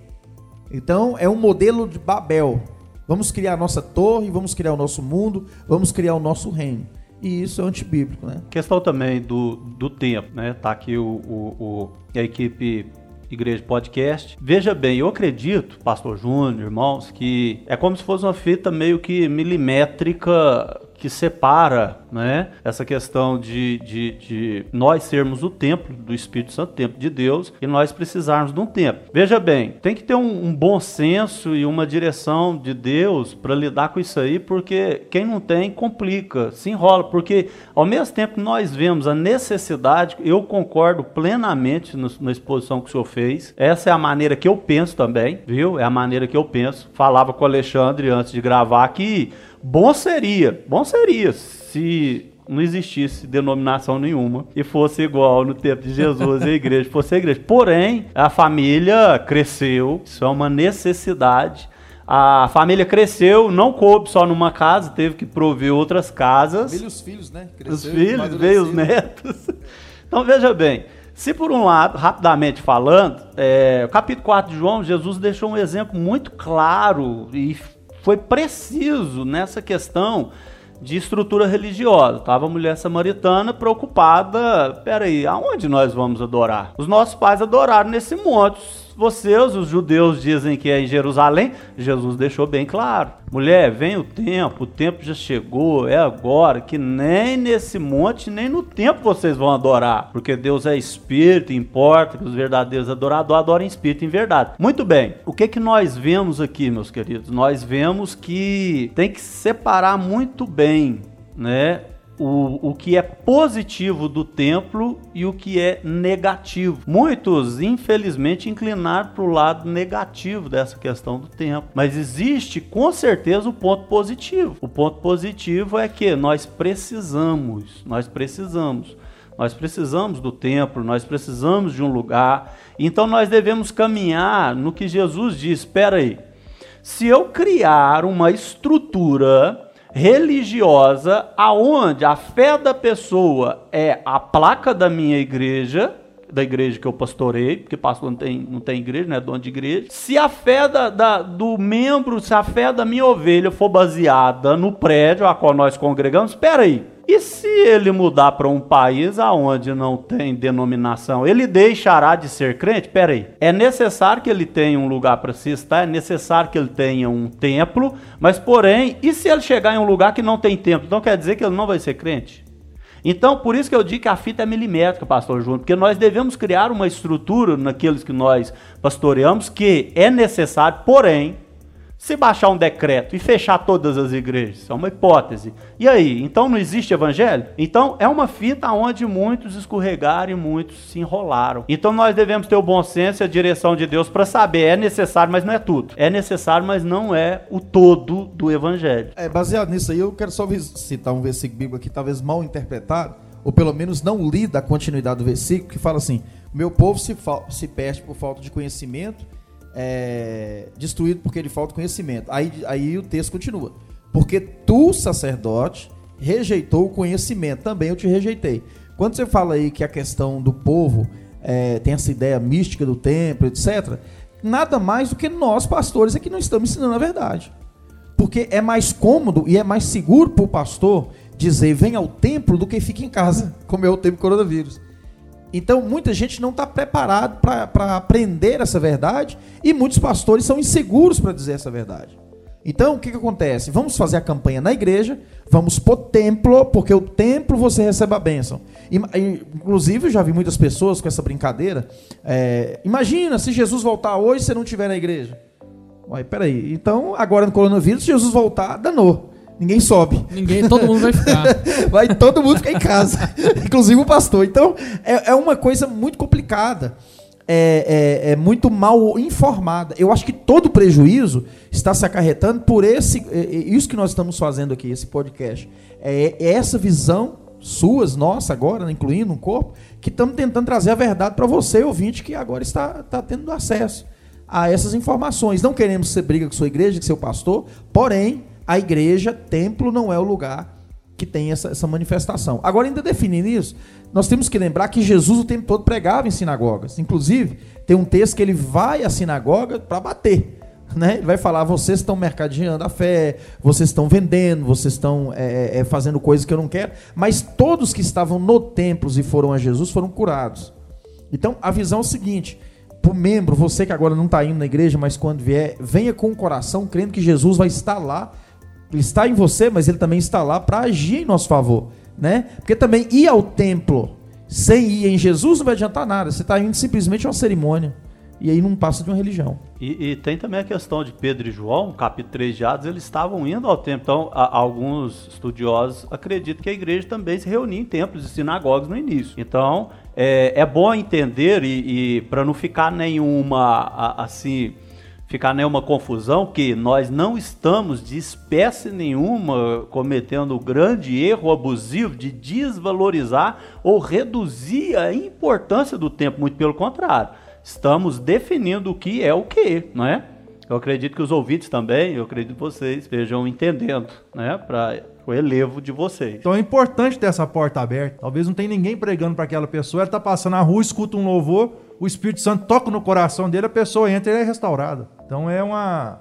Então é um modelo de Babel. Vamos criar a nossa torre, vamos criar o nosso mundo, vamos criar o nosso reino. E isso é antibíblico, né? Questão também do, do tempo, né? Tá aqui o, o, o a equipe Igreja Podcast. Veja bem, eu acredito, Pastor Júnior, irmãos, que é como se fosse uma fita meio que milimétrica que separa né, essa questão de, de, de, nós sermos o templo do Espírito Santo, templo de Deus, e nós precisarmos de um templo. Veja bem, tem que ter um, um bom senso e uma direção de Deus para lidar com isso aí, porque quem não tem complica, se enrola, porque ao mesmo tempo que nós vemos a necessidade, eu concordo plenamente no, na exposição que o senhor fez, essa é a maneira que eu penso também, viu? É a maneira que eu penso. Falava com o Alexandre antes de gravar que Bom seria, bom seria se não existisse denominação nenhuma e fosse igual no tempo de Jesus a igreja fosse a igreja. Porém, a família cresceu, isso é uma necessidade. A família cresceu, não coube só numa casa, teve que prover outras casas. Veio os filhos, né? Cresceu, os filhos, veio os netos. Então veja bem, se por um lado, rapidamente falando, é, o capítulo 4 de João, Jesus deixou um exemplo muito claro e foi preciso nessa questão de estrutura religiosa. Tava a mulher samaritana preocupada, peraí, aonde nós vamos adorar? Os nossos pais adoraram nesse monte vocês, os judeus, dizem que é em Jerusalém, Jesus deixou bem claro. Mulher, vem o tempo, o tempo já chegou, é agora, que nem nesse monte, nem no tempo vocês vão adorar. Porque Deus é espírito, importa que os verdadeiros adoradores adorem espírito em verdade. Muito bem, o que que nós vemos aqui, meus queridos? Nós vemos que tem que separar muito bem, né? O, o que é positivo do templo e o que é negativo. Muitos, infelizmente, inclinaram para o lado negativo dessa questão do templo. Mas existe com certeza o ponto positivo. O ponto positivo é que nós precisamos, nós precisamos. Nós precisamos do templo, nós precisamos de um lugar. Então nós devemos caminhar no que Jesus diz. Espera aí. Se eu criar uma estrutura religiosa aonde a fé da pessoa é a placa da minha igreja, da igreja que eu pastorei, porque pastor não tem, não tem igreja, não é dono de igreja. Se a fé da, da, do membro, se a fé da minha ovelha for baseada no prédio a qual nós congregamos, espera aí, e se ele mudar para um país aonde não tem denominação, ele deixará de ser crente? Peraí, é necessário que ele tenha um lugar para se estar, é necessário que ele tenha um templo, mas porém, e se ele chegar em um lugar que não tem templo? Então quer dizer que ele não vai ser crente? Então, por isso que eu digo que a fita é milimétrica, pastor Júnior, porque nós devemos criar uma estrutura naqueles que nós pastoreamos que é necessário, porém, se baixar um decreto e fechar todas as igrejas, é uma hipótese. E aí? Então não existe evangelho? Então é uma fita onde muitos escorregaram e muitos se enrolaram. Então nós devemos ter o bom senso e a direção de Deus para saber, é necessário, mas não é tudo. É necessário, mas não é o todo do evangelho. É, baseado nisso aí, eu quero só citar um versículo bíblico aqui, talvez mal interpretado, ou pelo menos não lido a continuidade do versículo, que fala assim: Meu povo se, se perde por falta de conhecimento é, destruído porque ele falta conhecimento. Aí, aí o texto continua. Porque tu, sacerdote, rejeitou o conhecimento, também eu te rejeitei. Quando você fala aí que a questão do povo é, tem essa ideia mística do templo, etc., nada mais do que nós, pastores, é que não estamos ensinando a verdade. Porque é mais cômodo e é mais seguro para o pastor dizer venha ao templo do que fique em casa, como é o tempo coronavírus. Então, muita gente não está preparado para aprender essa verdade e muitos pastores são inseguros para dizer essa verdade. Então, o que, que acontece? Vamos fazer a campanha na igreja, vamos para o templo, porque o templo você recebe a bênção. Inclusive, eu já vi muitas pessoas com essa brincadeira. É, imagina se Jesus voltar hoje e você não estiver na igreja. Ué, peraí. Então, agora no coronavírus, se Jesus voltar, danou. Ninguém sobe. Ninguém, todo mundo vai ficar. vai todo mundo ficar em casa, inclusive o pastor. Então, é, é uma coisa muito complicada. É, é, é, muito mal informada. Eu acho que todo prejuízo está se acarretando por esse, é, é, isso que nós estamos fazendo aqui, esse podcast. É, é essa visão suas, nossa agora, né, incluindo um corpo, que estamos tentando trazer a verdade para você, ouvinte, que agora está, está tendo acesso a essas informações. Não queremos ser briga com sua igreja, com seu pastor, porém, a igreja, templo, não é o lugar que tem essa, essa manifestação. Agora, ainda definindo isso, nós temos que lembrar que Jesus o tempo todo pregava em sinagogas. Inclusive, tem um texto que ele vai à sinagoga para bater. Né? Ele vai falar: vocês estão mercadeando a fé, vocês estão vendendo, vocês estão é, é, fazendo coisas que eu não quero. Mas todos que estavam no templo e foram a Jesus foram curados. Então, a visão é o seguinte: para o membro, você que agora não está indo na igreja, mas quando vier, venha com o coração crendo que Jesus vai estar lá ele está em você, mas ele também está lá para agir em nosso favor, né? Porque também ir ao templo sem ir em Jesus não vai adiantar nada. Você está indo simplesmente a uma cerimônia. E aí não passa de uma religião. E, e, tem também a questão de Pedro e João, capítulo 3 de Atos, eles estavam indo ao templo. Então, a, alguns estudiosos acreditam que a igreja também se reunia em templos e sinagogas no início. Então, é, é bom entender e, e para não ficar nenhuma, assim, ficar nenhuma confusão que nós não estamos de espécie nenhuma cometendo o grande erro abusivo de desvalorizar ou reduzir a importância do tempo, muito pelo contrário. Estamos definindo o que é o que, não é? Eu acredito que os ouvintes também, eu acredito que vocês estejam entendendo, né, para o elevo de vocês. Então é importante ter essa porta aberta. Talvez não tenha ninguém pregando para aquela pessoa, ela está passando na rua, escuta um louvor, o Espírito Santo toca no coração dele, a pessoa entra e é restaurada. Então é uma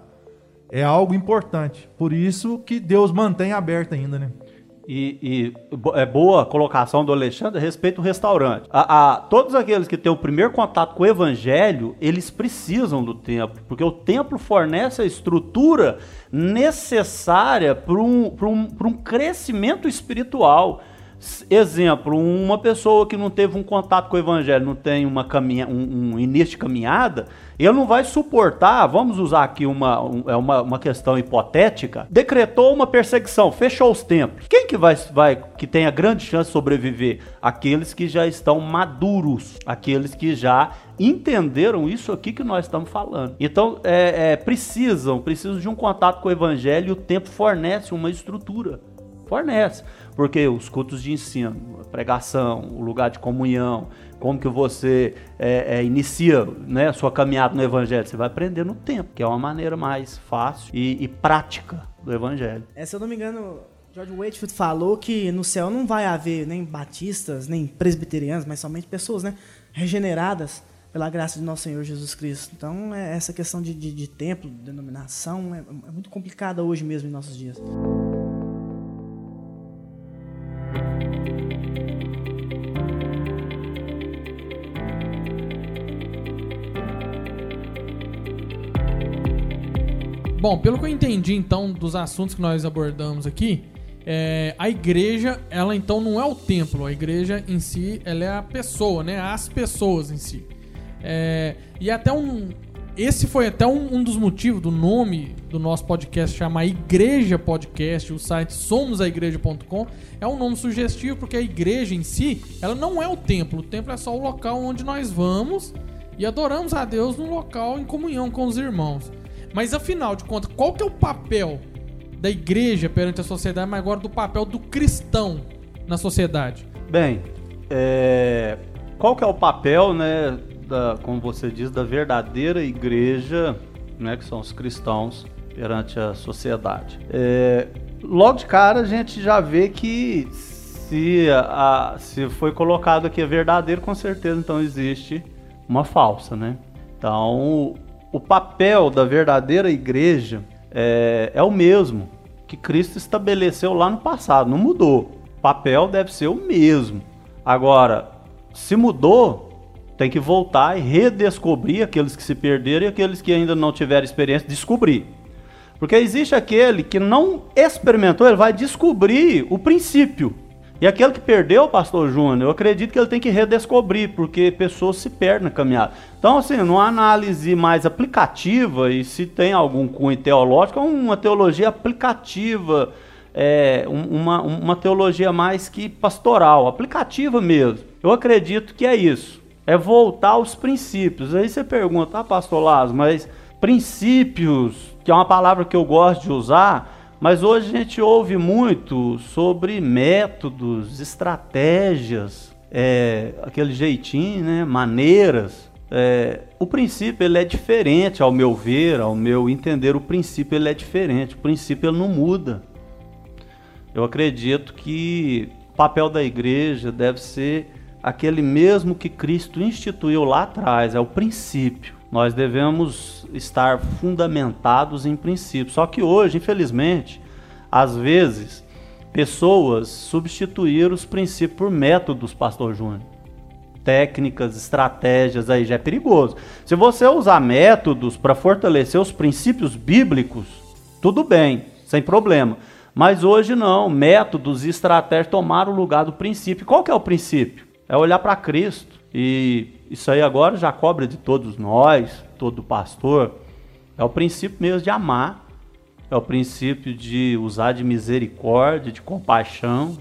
é algo importante. Por isso que Deus mantém aberto ainda, né? E, e, é boa colocação do Alexandre a respeito do restaurante. A, a, todos aqueles que têm o primeiro contato com o evangelho, eles precisam do templo, porque o templo fornece a estrutura necessária para um, um, um crescimento espiritual. Exemplo, uma pessoa que não teve um contato com o evangelho, não tem uma caminha, um, um início de caminhada, ele não vai suportar, vamos usar aqui uma, um, é uma, uma questão hipotética, decretou uma perseguição, fechou os templos. Quem que vai, vai que tem a grande chance de sobreviver? Aqueles que já estão maduros, aqueles que já entenderam isso aqui que nós estamos falando. Então, é, é, precisam, precisam de um contato com o evangelho e o tempo fornece uma estrutura. Fornece. Porque os cultos de ensino, a pregação, o lugar de comunhão, como que você é, é, inicia né, a sua caminhada no Evangelho, você vai aprender no tempo, que é uma maneira mais fácil e, e prática do Evangelho. É, se eu não me engano, George Wakefield falou que no céu não vai haver nem batistas, nem presbiterianos, mas somente pessoas né, regeneradas pela graça de nosso Senhor Jesus Cristo. Então, é, essa questão de, de, de templo, denominação, é, é muito complicada hoje mesmo em nossos dias. Bom, pelo que eu entendi então dos assuntos que nós abordamos aqui, é, a igreja, ela então não é o templo, a igreja em si, ela é a pessoa, né? As pessoas em si. É, e até um. Esse foi até um, um, dos motivos do nome do nosso podcast chamar Igreja Podcast, o site somosAigreja.com. É um nome sugestivo porque a igreja em si, ela não é o templo. O templo é só o local onde nós vamos e adoramos a Deus no local em comunhão com os irmãos. Mas afinal de contas, qual que é o papel da igreja perante a sociedade, mas agora do papel do cristão na sociedade? Bem, é... qual que é o papel, né, da, como você diz, da verdadeira igreja, né, que são os cristãos perante a sociedade? É... Logo de cara a gente já vê que se, a, se foi colocado aqui a verdadeiro, com certeza então existe uma falsa, né? Então, o papel da verdadeira igreja é, é o mesmo que Cristo estabeleceu lá no passado, não mudou. O papel deve ser o mesmo. Agora, se mudou, tem que voltar e redescobrir aqueles que se perderam e aqueles que ainda não tiveram experiência, descobrir. Porque existe aquele que não experimentou, ele vai descobrir o princípio. E aquele que perdeu, pastor Júnior, eu acredito que ele tem que redescobrir, porque pessoas se perdem na caminhada. Então, assim, numa análise mais aplicativa, e se tem algum cunho teológico, é uma teologia aplicativa, é, uma, uma teologia mais que pastoral, aplicativa mesmo. Eu acredito que é isso, é voltar aos princípios. Aí você pergunta, ah, pastor Lázaro, mas princípios, que é uma palavra que eu gosto de usar, mas hoje a gente ouve muito sobre métodos, estratégias, é, aquele jeitinho, né, maneiras. É, o princípio ele é diferente, ao meu ver, ao meu entender, o princípio ele é diferente. O princípio ele não muda. Eu acredito que o papel da igreja deve ser aquele mesmo que Cristo instituiu lá atrás, é o princípio. Nós devemos estar fundamentados em princípios. Só que hoje, infelizmente, às vezes, pessoas substituíram os princípios por métodos, pastor Júnior. Técnicas, estratégias, aí já é perigoso. Se você usar métodos para fortalecer os princípios bíblicos, tudo bem, sem problema. Mas hoje não, métodos e estratégias tomaram o lugar do princípio. Qual que é o princípio? É olhar para Cristo. E isso aí agora já cobra de todos nós, todo pastor. É o princípio mesmo de amar. É o princípio de usar de misericórdia, de compaixão.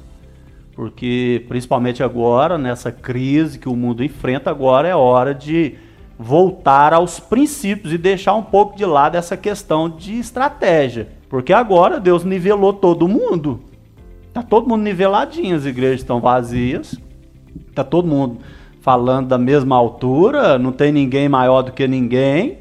Porque, principalmente agora, nessa crise que o mundo enfrenta, agora é hora de voltar aos princípios e deixar um pouco de lado essa questão de estratégia. Porque agora Deus nivelou todo mundo. Tá todo mundo niveladinho, as igrejas estão vazias. Tá todo mundo falando da mesma altura, não tem ninguém maior do que ninguém.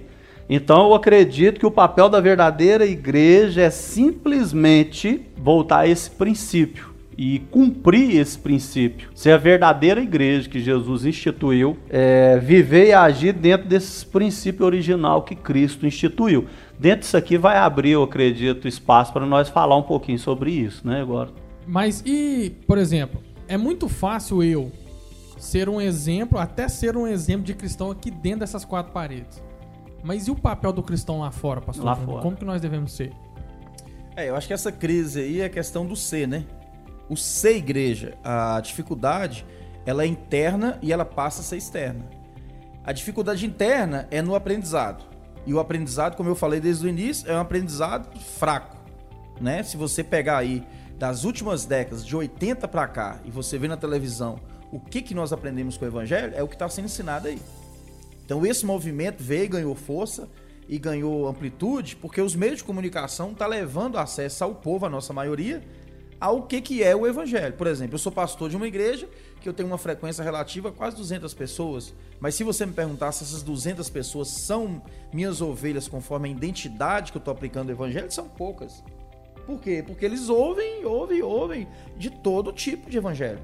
Então eu acredito que o papel da verdadeira igreja é simplesmente voltar a esse princípio e cumprir esse princípio. Ser a verdadeira igreja que Jesus instituiu, é, viver e agir dentro desse princípio original que Cristo instituiu. Dentro disso aqui vai abrir, eu acredito, espaço para nós falar um pouquinho sobre isso, né, agora. Mas e, por exemplo, é muito fácil eu ser um exemplo, até ser um exemplo de cristão aqui dentro dessas quatro paredes. Mas e o papel do cristão lá fora, pastor? Lá fora. Como que nós devemos ser? É, eu acho que essa crise aí é questão do ser, né? O ser igreja, a dificuldade, ela é interna e ela passa a ser externa. A dificuldade interna é no aprendizado. E o aprendizado, como eu falei desde o início, é um aprendizado fraco, né? Se você pegar aí das últimas décadas, de 80 para cá, e você vê na televisão o que, que nós aprendemos com o Evangelho é o que está sendo ensinado aí. Então esse movimento veio, ganhou força e ganhou amplitude porque os meios de comunicação estão tá levando acesso ao povo, a nossa maioria, ao que, que é o Evangelho. Por exemplo, eu sou pastor de uma igreja que eu tenho uma frequência relativa a quase 200 pessoas, mas se você me perguntar se essas 200 pessoas são minhas ovelhas conforme a identidade que eu estou aplicando o Evangelho, são poucas. Por quê? Porque eles ouvem, ouvem, ouvem de todo tipo de Evangelho.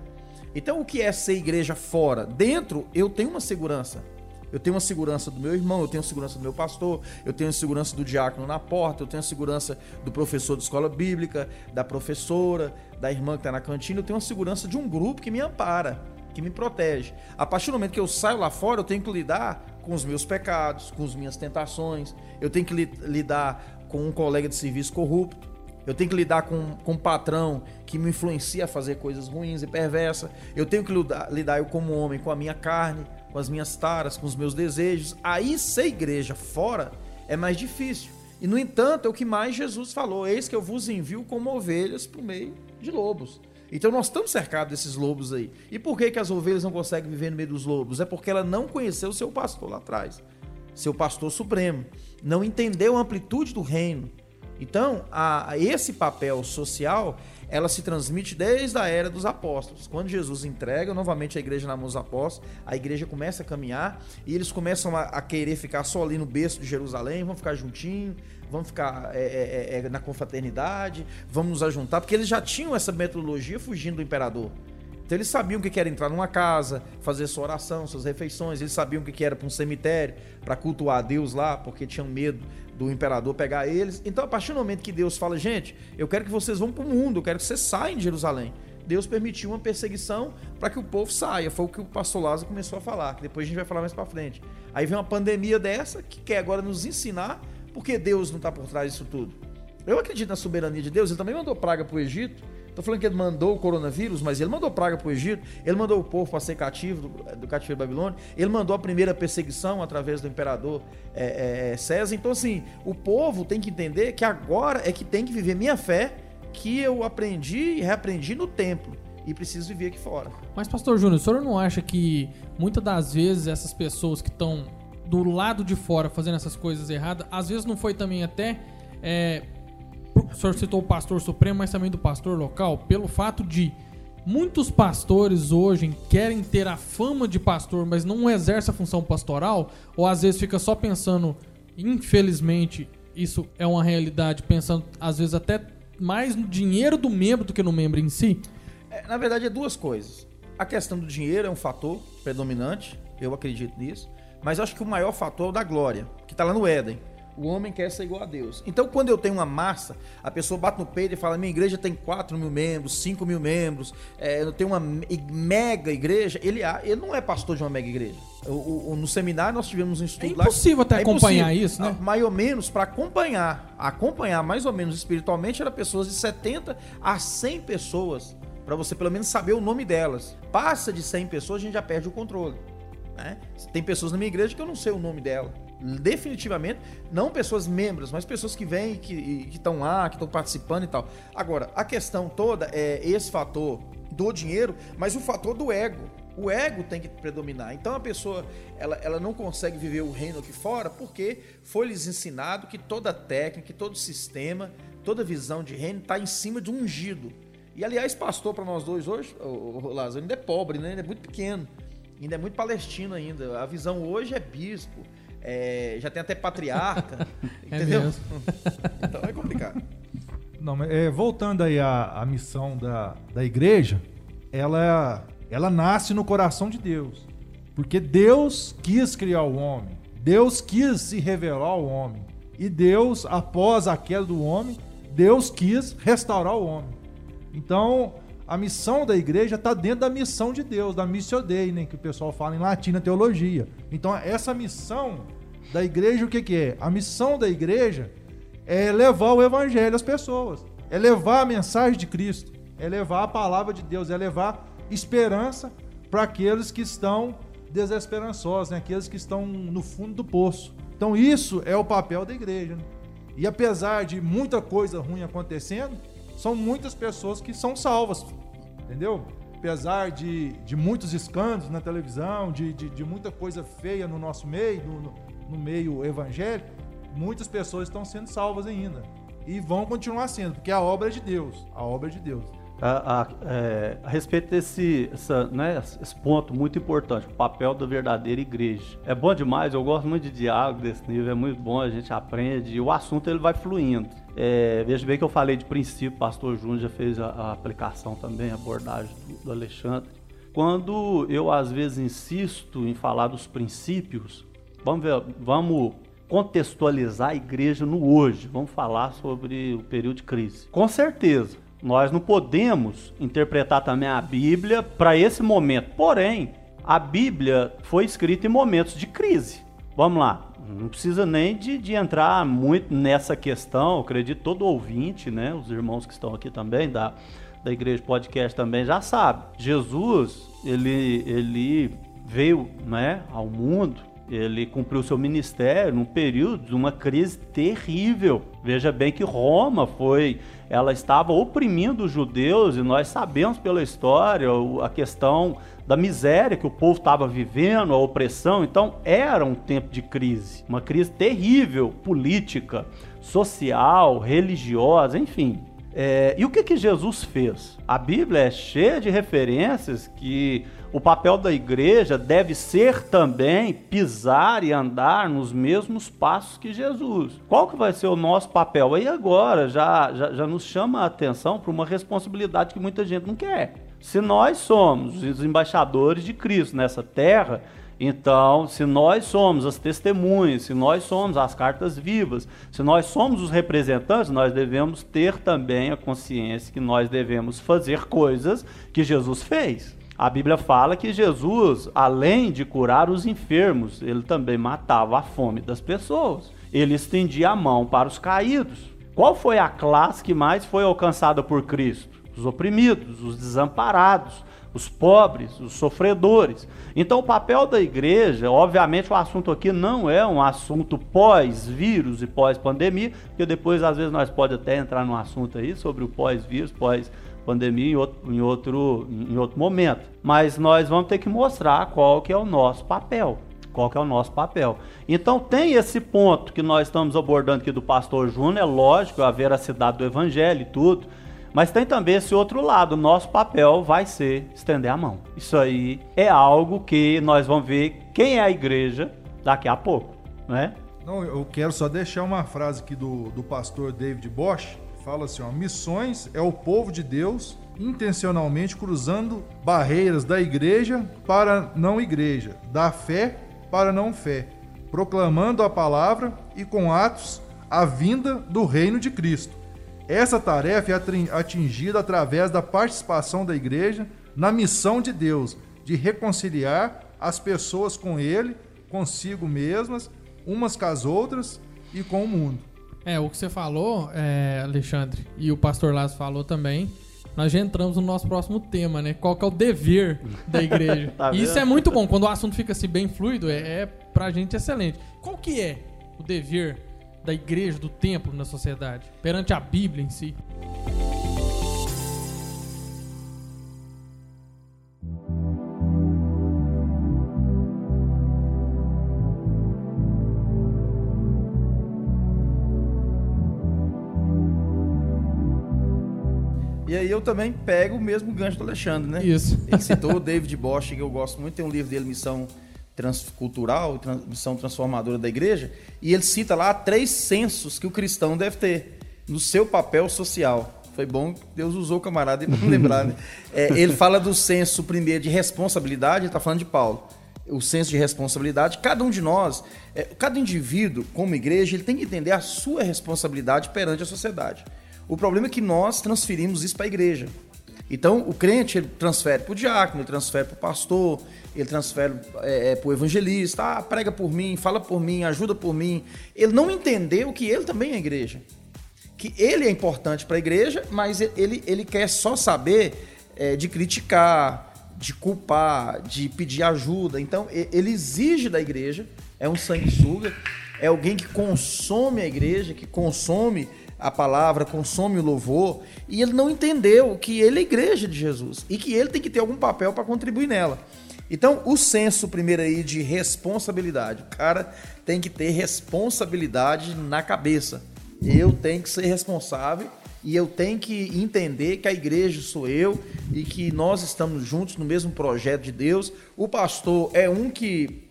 Então, o que é ser igreja fora? Dentro, eu tenho uma segurança. Eu tenho uma segurança do meu irmão, eu tenho segurança do meu pastor, eu tenho segurança do diácono na porta, eu tenho segurança do professor de escola bíblica, da professora, da irmã que está na cantina, eu tenho a segurança de um grupo que me ampara, que me protege. A partir do momento que eu saio lá fora, eu tenho que lidar com os meus pecados, com as minhas tentações, eu tenho que lidar com um colega de serviço corrupto, Eu tenho que lidar com, com um patrão que me influencia a fazer coisas ruins e perversas. Eu tenho que lidar, lidar eu como homem com a minha carne, com as minhas taras, com os meus desejos. Aí ser igreja fora é mais difícil. E no entanto, é o que mais Jesus falou: Eis que eu vos envio como ovelhas por meio de lobos. Então nós estamos cercados desses lobos aí. E por que, que as ovelhas não conseguem viver no meio dos lobos? É porque ela não conheceu seu pastor lá atrás, seu pastor supremo. Não entendeu a amplitude do reino. Então, a, a esse papel social ela se transmite desde a era dos apóstolos. Quando Jesus entrega novamente a igreja na mão dos apóstolos, a igreja começa a caminhar e eles começam a, a querer ficar só ali no berço de Jerusalém, vão ficar juntinho, vão ficar é, é, é, é, na confraternidade, vamos nos ajuntar, porque eles já tinham essa metodologia fugindo do imperador. Então eles sabiam o que era entrar numa casa, fazer sua oração, suas refeições, eles sabiam o que era para um cemitério, para cultuar a Deus lá, porque tinham medo do imperador pegar eles. Então, a partir do momento que Deus fala, gente, eu quero que vocês vão para o mundo, eu quero que vocês saiam de Jerusalém. Deus permitiu uma perseguição para que o povo saia. Foi o que o pastor Lázaro começou a falar, que depois a gente vai falar mais para frente. Aí vem uma pandemia dessa que quer agora nos ensinar porque Deus não está por trás disso tudo. Eu acredito na soberania de Deus, ele também mandou praga para o Egito Tô falando que ele mandou o coronavírus, mas ele mandou praga para o Egito, ele mandou o povo para ser cativo do, do cativeiro Babilônia, ele mandou a primeira perseguição através do imperador é, é, César. Então, assim, o povo tem que entender que agora é que tem que viver minha fé, que eu aprendi e reaprendi no templo e preciso viver aqui fora. Mas, pastor Júnior, o senhor não acha que muitas das vezes essas pessoas que estão do lado de fora fazendo essas coisas erradas, às vezes não foi também até é, o senhor citou o pastor supremo, mas também do pastor local, pelo fato de muitos pastores hoje querem ter a fama de pastor, mas não exerce a função pastoral, ou às vezes fica só pensando, infelizmente, isso é uma realidade, pensando às vezes até mais no dinheiro do membro do que no membro em si? É, na verdade, é duas coisas. A questão do dinheiro é um fator predominante, eu acredito nisso, mas acho que o maior fator é o da glória, que está lá no Éden. O homem quer ser igual a Deus. Então, quando eu tenho uma massa, a pessoa bate no peito e fala: minha igreja tem 4 mil membros, 5 mil membros, é, eu tenho uma mega igreja. Ele, ele não é pastor de uma mega igreja. O, o, no seminário nós tivemos um estudo lá. É impossível lá, até é acompanhar impossível. isso, né? Ah, mais ou menos, para acompanhar, acompanhar mais ou menos espiritualmente, era pessoas de 70 a 100 pessoas, para você pelo menos saber o nome delas. Passa de 100 pessoas, a gente já perde o controle. Né? Tem pessoas na minha igreja que eu não sei o nome dela definitivamente, não pessoas membros, mas pessoas que vêm, que estão lá, que estão participando e tal. Agora, a questão toda é esse fator do dinheiro, mas o fator do ego. O ego tem que predominar. Então a pessoa ela, ela não consegue viver o reino aqui fora porque foi lhes ensinado que toda técnica, todo sistema, toda visão de reino está em cima de um ungido. E aliás, pastor para nós dois hoje, o, o Lázaro ainda é pobre, né? Ainda é muito pequeno. Ainda é muito palestino ainda. A visão hoje é bispo, é, já tem até patriarca, é entendeu? então é complicado. Não, é, voltando aí à, à missão da, da igreja, ela, ela nasce no coração de Deus. Porque Deus quis criar o homem. Deus quis se revelar ao homem. E Deus, após a queda do homem, Deus quis restaurar o homem. Então, a missão da igreja está dentro da missão de Deus, da missio Dei, né, que o pessoal fala em latim na teologia. Então, essa missão da igreja, o que, que é? A missão da igreja é levar o evangelho às pessoas, é levar a mensagem de Cristo, é levar a palavra de Deus, é levar esperança para aqueles que estão desesperançosos, né? aqueles que estão no fundo do poço. Então, isso é o papel da igreja. Né? E apesar de muita coisa ruim acontecendo, são muitas pessoas que são salvas, entendeu? Apesar de, de muitos escândalos na televisão, de, de, de muita coisa feia no nosso meio, no, no, meio evangélico, muitas pessoas estão sendo salvas ainda. E vão continuar sendo, porque a obra é de Deus. A obra é de Deus. A, a, é, a, respeito desse essa, né, esse ponto muito importante, o papel da verdadeira igreja. É bom demais, eu gosto muito de diálogo desse nível, é muito bom, a gente aprende e o assunto ele vai fluindo. É, veja bem que eu falei de princípio, o pastor Júnior já fez a, a aplicação também, a abordagem do, do Alexandre. Quando eu às vezes insisto em falar dos princípios, vamos ver, vamos contextualizar a igreja no hoje, vamos falar sobre o período de crise. Com certeza, nós não podemos interpretar também a Bíblia para esse momento. Porém, a Bíblia foi escrita em momentos de crise. Vamos lá, não precisa nem de, de entrar muito nessa questão. Eu acredito todo ouvinte, né? Os irmãos que estão aqui também da, da Igreja Podcast também já sabe. Jesus, ele, ele veio né, ao mundo ele cumpriu seu ministério num período de uma crise terrível. Veja bem que Roma foi, ela estava oprimindo os judeus e nós sabemos pela história a questão da miséria que o povo estava vivendo, a opressão. Então era um tempo de crise, uma crise terrível, política, social, religiosa, enfim. É, e o que que Jesus fez? A Bíblia é cheia de referências que o papel da igreja deve ser também pisar e andar nos mesmos passos que Jesus. Qual que vai ser o nosso papel? Aí agora já, já, já nos chama a atenção para uma responsabilidade que muita gente não quer. Se nós somos os embaixadores de Cristo nessa terra, então, se nós somos as testemunhas, se nós somos as cartas vivas, se nós somos os representantes, nós devemos ter também a consciência que nós devemos fazer coisas que Jesus fez. A Bíblia fala que Jesus, além de curar os enfermos, ele também matava a fome das pessoas. Ele estendia a mão para os caídos. Qual foi a classe que mais foi alcançada por Cristo? Os oprimidos, os desamparados, os pobres, os sofredores. Então, o papel da igreja, obviamente, o assunto aqui não é um assunto pós-vírus e pós-pandemia, porque depois, às vezes, nós pode até entrar num assunto aí sobre o pós-vírus, pós-pandemia pandemia em outro, em outro, em outro momento. Mas nós vamos ter que mostrar qual que é o nosso papel. Qual que é o nosso papel. Então tem esse ponto que nós estamos abordando aqui do pastor Júnior, é lógico, a veracidade do evangelho e tudo. Mas tem também esse outro lado, nosso papel vai ser estender a mão. Isso aí é algo que nós vamos ver quem é a igreja daqui a pouco, né? Não, eu quero só deixar uma frase aqui do, do pastor David Bosch, fala assim: ó, missões é o povo de Deus intencionalmente cruzando barreiras da igreja para não igreja, da fé para não fé, proclamando a palavra e com atos a vinda do reino de Cristo. Essa tarefa é atingida através da participação da igreja na missão de Deus de reconciliar as pessoas com Ele, consigo mesmas, umas com as outras e com o mundo. É, o que você falou, é, Alexandre, e o pastor Lázaro falou também, nós já entramos no nosso próximo tema, né? Qual que é o dever da igreja. tá e isso é muito bom, quando o assunto fica assim bem fluido, é, é pra gente excelente. Qual que é o dever da igreja, do templo na sociedade, perante a Bíblia em si? E aí eu também pego o mesmo gancho do Alexandre, né? Isso. Ele citou o David Bosch, que eu gosto muito, tem um livro dele, Missão Transcultural, Missão Transformadora da Igreja, e ele cita lá três sensos que o cristão deve ter no seu papel social. Foi bom que Deus usou o camarada para lembrar, né? É, ele fala do senso primeiro de responsabilidade, ele está falando de Paulo. O senso de responsabilidade, cada um de nós, é, cada indivíduo, como igreja, ele tem que entender a sua responsabilidade perante a sociedade. O problema é que nós transferimos isso para a igreja. Então, o crente ele transfere para o diácono, ele transfere para o pastor, ele transfere é, é para o evangelista, ah, prega por mim, fala por mim, ajuda por mim. Ele não entendeu que ele também é igreja. Que ele é importante para a igreja, mas ele, ele quer só saber é, de criticar, de culpar, de pedir ajuda. Então, ele exige da igreja, é um sanguessuga, é alguém que consome a igreja, que consome a palavra, consome o louvor, e ele não entendeu que ele é igreja de Jesus e que ele tem que ter algum papel para contribuir nela. Então, o senso primeiro aí de responsabilidade. O cara tem que ter responsabilidade na cabeça. Eu tenho que ser responsável e eu tenho que entender que a igreja sou eu e que nós estamos juntos no mesmo projeto de Deus. O pastor é um que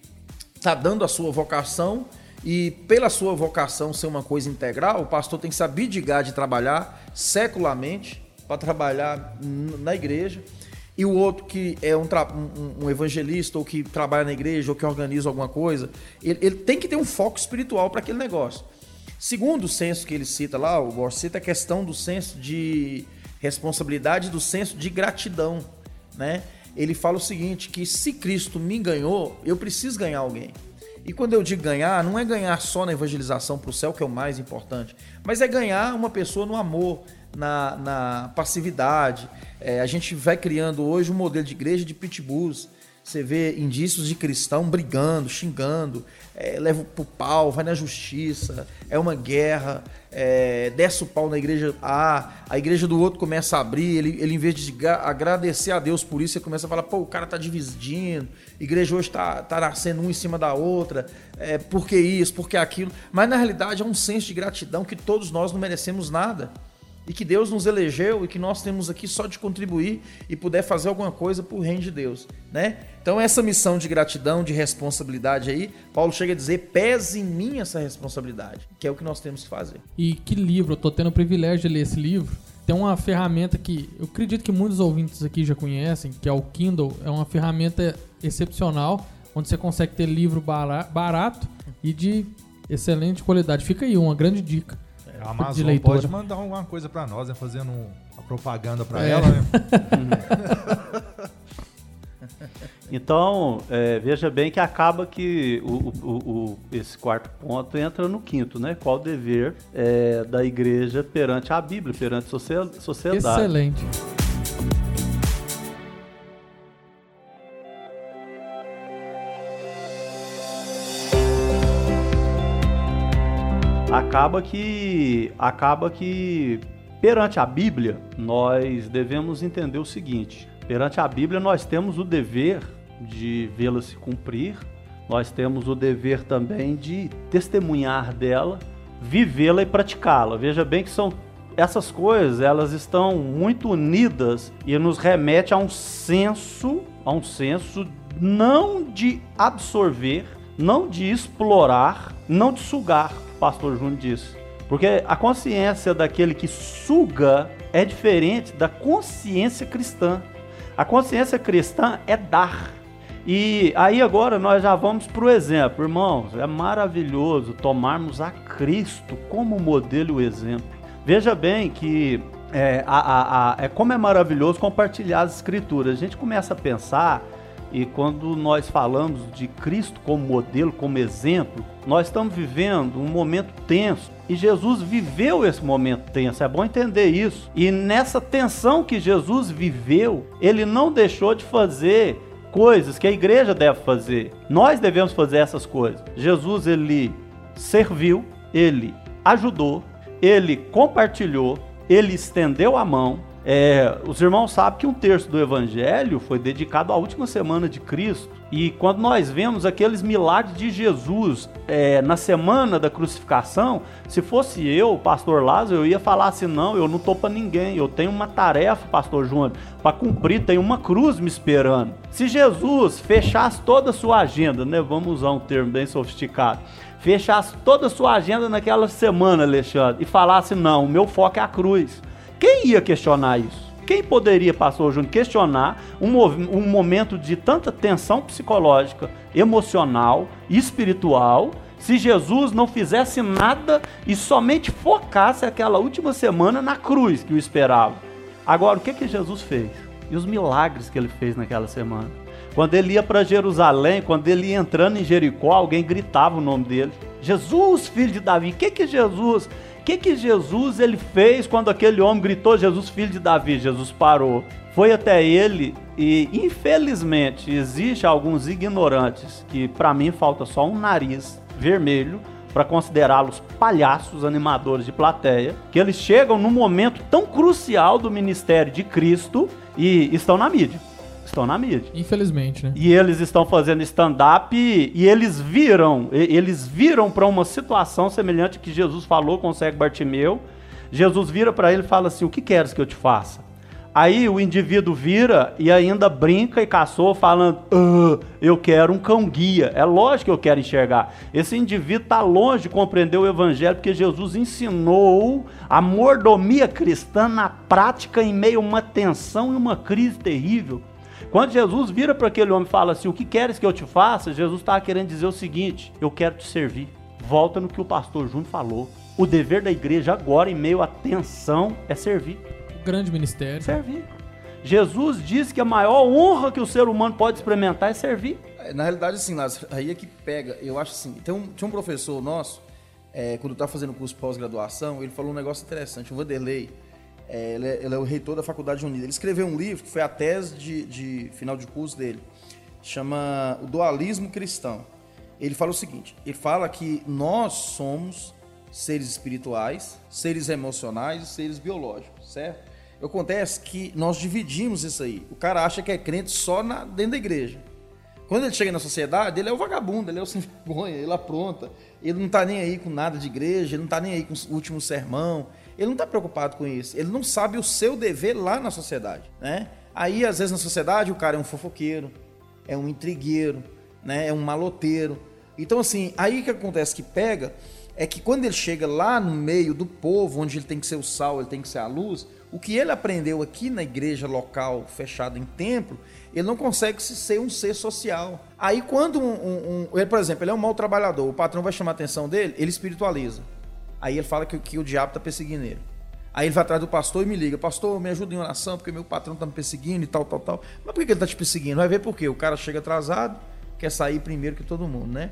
está dando a sua vocação e pela sua vocação ser uma coisa integral, o pastor tem que se abdicar de trabalhar secularmente para trabalhar na igreja. E o outro que é um, um, um, evangelista ou que trabalha na igreja ou que organiza alguma coisa, ele, ele tem que ter um foco espiritual para aquele negócio. Segundo o senso que ele cita lá, o Borges cita a questão do senso de responsabilidade, do senso de gratidão, né? Ele fala o seguinte, que se Cristo me ganhou, eu preciso ganhar alguém. E quando eu digo ganhar, não é ganhar só na evangelização para o céu, que é o mais importante, mas é ganhar uma pessoa no amor, na, na passividade. É, a gente vai criando hoje um modelo de igreja de pitbulls. Você vê indícios de cristão brigando, xingando, é, leva pro pau, vai na justiça, é uma guerra, é, desce o pau na igreja A, a igreja do outro começa a abrir, ele, ele em vez de agradecer a Deus por isso, ele começa a falar, pô, o cara tá dividindo, a igreja hoje tá, tá nascendo um em cima da outra, é, por que isso, por que aquilo? Mas na realidade é um senso de gratidão que todos nós não merecemos nada e que Deus nos elegeu e que nós temos aqui só de contribuir e puder fazer alguma coisa por reino de Deus, né? Então essa missão de gratidão, de responsabilidade aí, Paulo chega a dizer, pese em mim essa responsabilidade, que é o que nós temos que fazer. E que livro, eu tô tendo o privilégio de ler esse livro. Tem uma ferramenta que eu acredito que muitos ouvintes aqui já conhecem, que é o Kindle, é uma ferramenta excepcional, onde você consegue ter livro barato e de excelente qualidade. Fica aí uma grande dica. A Amazon pode mandar alguma coisa para nós, né? Fazendo uma propaganda para é. ela, né? Então, é, veja bem que acaba que o, o, o, esse quarto ponto entra no quinto, né? Qual o dever é, da igreja perante a Bíblia, perante a sociedade. Excelente. Acaba que acaba que perante a Bíblia nós devemos entender o seguinte: perante a Bíblia nós temos o dever de vê-la se cumprir, nós temos o dever também de testemunhar dela, vivê-la e praticá-la. Veja bem que são essas coisas, elas estão muito unidas e nos remete a um senso, a um senso não de absorver, não de explorar, não de sugar, pastor Júnior disse. Porque a consciência daquele que suga é diferente da consciência cristã. A consciência cristã é dar. E aí agora nós já vamos para o exemplo. Irmãos, é maravilhoso tomarmos a Cristo como modelo e exemplo. Veja bem que é, a, a, a, é como é maravilhoso compartilhar as escrituras. A gente começa a pensar e quando nós falamos de Cristo como modelo, como exemplo, nós estamos vivendo um momento tenso. E Jesus viveu esse momento tenso, é bom entender isso. E nessa tensão que Jesus viveu, ele não deixou de fazer coisas que a igreja deve fazer. Nós devemos fazer essas coisas. Jesus ele serviu, ele ajudou, ele compartilhou, ele estendeu a mão, é, os irmãos sabem que um terço do evangelho foi dedicado à última semana de Cristo. E quando nós vemos aqueles milagres de Jesus é, na semana da crucificação, se fosse eu, pastor Lázaro, eu ia falar assim: não, eu não tô para ninguém, eu tenho uma tarefa, pastor Júnior, para cumprir, tem uma cruz me esperando. Se Jesus fechasse toda a sua agenda, né? Vamos usar um termo bem sofisticado fechasse toda a sua agenda naquela semana, Alexandre, e falasse: não, o meu foco é a cruz. Quem ia questionar isso? Quem poderia, pastor Júnior, questionar um, um momento de tanta tensão psicológica, emocional espiritual se Jesus não fizesse nada e somente focasse aquela última semana na cruz que o esperava? Agora, o que, que Jesus fez? E os milagres que ele fez naquela semana? Quando ele ia para Jerusalém, quando ele ia entrando em Jericó, alguém gritava o nome dele: Jesus, filho de Davi. O que, que Jesus que, que Jesus ele fez quando aquele homem gritou Jesus filho de Davi? Jesus parou, foi até ele e infelizmente existe alguns ignorantes que para mim falta só um nariz vermelho para considerá-los palhaços animadores de plateia, que eles chegam num momento tão crucial do ministério de Cristo e estão na mídia estão na mídia. Infelizmente, né? E eles estão fazendo stand-up e, e, eles viram, eles viram para uma situação semelhante que Jesus falou com o cego Bartimeu. Jesus vira para ele e fala assim: O que queres que eu te faça? Aí o indivíduo vira e ainda brinca e caçou, falando: ah, Eu quero um cão-guia. É lógico que eu quero enxergar. Esse indivíduo está longe de compreender o evangelho, porque Jesus ensinou a mordomia cristã na prática em meio a uma tensão e uma crise terrível. Quando Jesus vira para aquele homem e fala assim: O que queres que eu te faça? Jesus estava querendo dizer o seguinte: Eu quero te servir. Volta no que o pastor Júnior falou. O dever da igreja agora, em meio à tensão, é servir. O grande ministério. Servir. Jesus disse que a maior honra que o ser humano pode experimentar é servir. Na realidade, assim, Lázaro, aí é que pega, eu acho assim, tem um, tinha um professor nosso, é, quando estava fazendo curso pós-graduação, ele falou um negócio interessante, o Vanderlei, é, ele, é, ele é o reitor da Faculdade Unida, ele escreveu um livro que foi a tese de, de final de curso dele, chama O Dualismo Cristão. Ele fala o seguinte, ele fala que nós somos seres espirituais, seres emocionais e seres biológicos, certo? Acontece que nós dividimos isso aí. O cara acha que é crente só na, dentro da igreja. Quando ele chega na sociedade, ele é o vagabundo, ele é o sem vergonha, ele apronta. Ele não tá nem aí com nada de igreja, ele não tá nem aí com o último sermão. Ele não tá preocupado com isso. Ele não sabe o seu dever lá na sociedade, né? Aí, às vezes, na sociedade, o cara é um fofoqueiro, é um intrigueiro, né? É um maloteiro. Então, assim, aí que acontece que pega é que quando ele chega lá no meio do povo, onde ele tem que ser o sal, ele tem que ser a luz, o que ele aprendeu aqui na igreja local, fechada em templo, ele não consegue se ser um ser social. Aí quando um, um- um- ele, por exemplo, ele é um mau trabalhador, o patrão vai chamar a atenção dele, ele espiritualiza. Aí ele fala que, que o diabo está perseguindo ele. Aí ele vai atrás do pastor e me liga, pastor, me ajuda em oração, porque meu patrão está me perseguindo e tal, tal, tal. Mas por que ele está te perseguindo? Vai ver por quê. O cara chega atrasado, quer sair primeiro que todo mundo, né?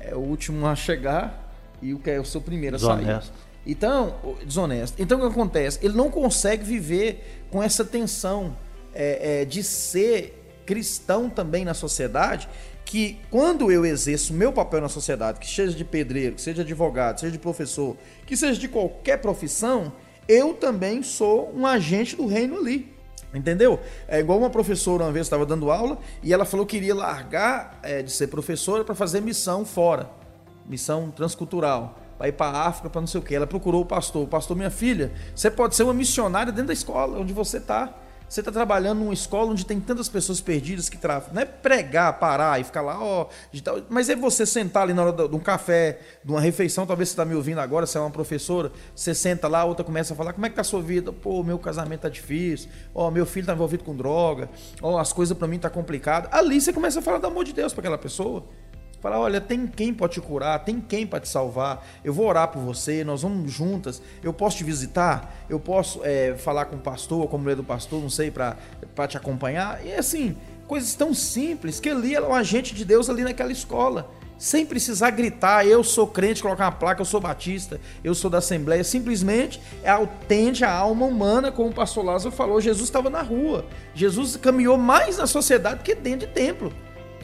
É o último a chegar e o que é o seu primeiro a sair. Desonesto. Então, o- desonesto. Então o que acontece? Ele não consegue viver com essa tensão é, é, de ser cristão também na sociedade, que quando eu exerço meu papel na sociedade, que seja de pedreiro, que seja de advogado, seja de professor, que seja de qualquer profissão, eu também sou um agente do reino ali. Entendeu? É igual uma professora uma vez estava dando aula e ela falou que iria largar é, de ser professora para fazer missão fora missão transcultural, para ir para a África, para não sei o que. Ela procurou o pastor. O pastor, minha filha, você pode ser uma missionária dentro da escola onde você está. Você está trabalhando numa escola onde tem tantas pessoas perdidas que traficam. Não é pregar, parar e ficar lá, ó. tal- mas é você sentar ali na hora de um café, de uma refeição. Talvez você está me ouvindo agora, você é uma professora. Você senta lá, a outra começa a falar: como é que tá a sua vida? Pô, meu casamento tá difícil. Ó, meu filho tá envolvido com droga. Ó, as coisas para mim tá complicado. Ali você começa a falar do amor de Deus para aquela pessoa. Falar, olha, tem quem pode te curar, tem quem para te salvar. Eu vou orar por você, nós vamos juntas. Eu posso te visitar, eu posso é, falar com o pastor, com a mulher do pastor, não sei, para te acompanhar. E assim, coisas tão simples que ela é um agente de Deus ali naquela escola. Sem precisar gritar, eu sou crente, colocar uma placa, eu sou batista, eu sou da Assembleia. Simplesmente é atende a alma humana, como o pastor Lázaro falou. Jesus estava na rua. Jesus caminhou mais na sociedade que dentro de templo.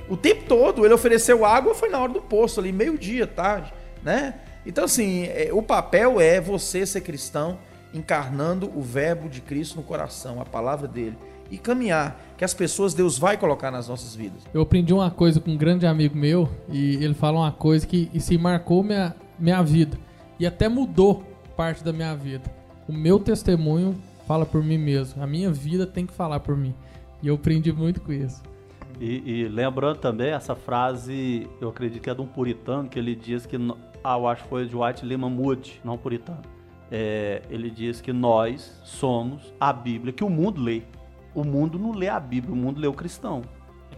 O tempo todo ele ofereceu água, foi na hora do poço, ali, meio-dia, tarde, né? Então, assim, é, o papel é você ser cristão, encarnando o verbo de Cristo no coração, a palavra dele, e caminhar, que as pessoas Deus vai colocar nas nossas vidas. Eu aprendi uma coisa com um grande amigo meu e ele fala uma coisa que se marcou minha, minha vida e até mudou parte da minha vida. O meu testemunho fala por mim mesmo. A minha vida tem que falar por mim. E eu aprendi muito com isso. E, e lembrando também, essa frase, eu acredito que é de um puritano, que ele diz que. Ah, eu acho que foi de White Lima Moody, não puritano. É, ele diz que nós somos a Bíblia que o mundo lê. O mundo não lê a Bíblia, o mundo lê o cristão.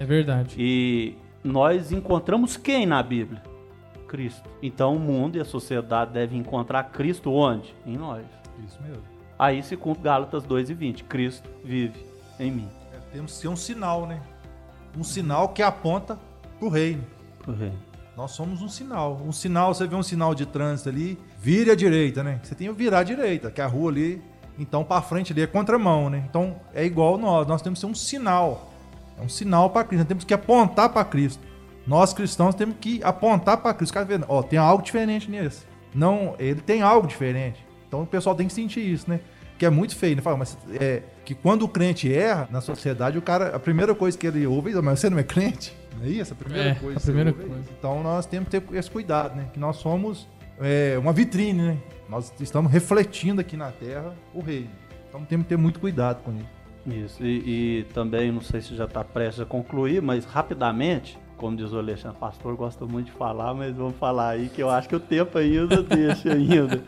É verdade. E nós encontramos quem na Bíblia? Cristo. Então o mundo e a sociedade devem encontrar Cristo onde? Em nós. Isso mesmo. Aí se cumpre Gálatas 2 e 20. Cristo vive em mim. É, temos que ser um sinal, né? Um sinal que aponta pro reino. Pro reino. Nós somos um sinal. Um sinal, você vê um sinal de trânsito ali, vire à direita, né? Você tem que virar à direita, que a rua ali, então para frente ali é contramão, né? Então é igual nós, nós temos que ser um sinal. É um sinal para Cristo, nós temos que apontar para Cristo. Nós cristãos temos que apontar para Cristo. Cara, ó, tem algo diferente nesse. Não, ele tem algo diferente. Então o pessoal tem que sentir isso, né? Que é muito feio, né? Fala, mas é que quando o crente erra na sociedade, o cara, a primeira coisa que ele ouve é, mas você não é crente? Não é isso? A primeira É, coisa. a que você primeira ouve coisa. Então nós temos que ter esse cuidado, né? Que nós somos é, uma vitrine, né? Nós estamos refletindo aqui na Terra o reino. Então temos que ter muito cuidado com isso. Isso, e, e também, não sei se já está prestes a concluir, mas rapidamente, como diz o Alexandre, pastor gosta muito de falar, mas vamos falar aí que eu acho que o tempo ainda deixa ainda.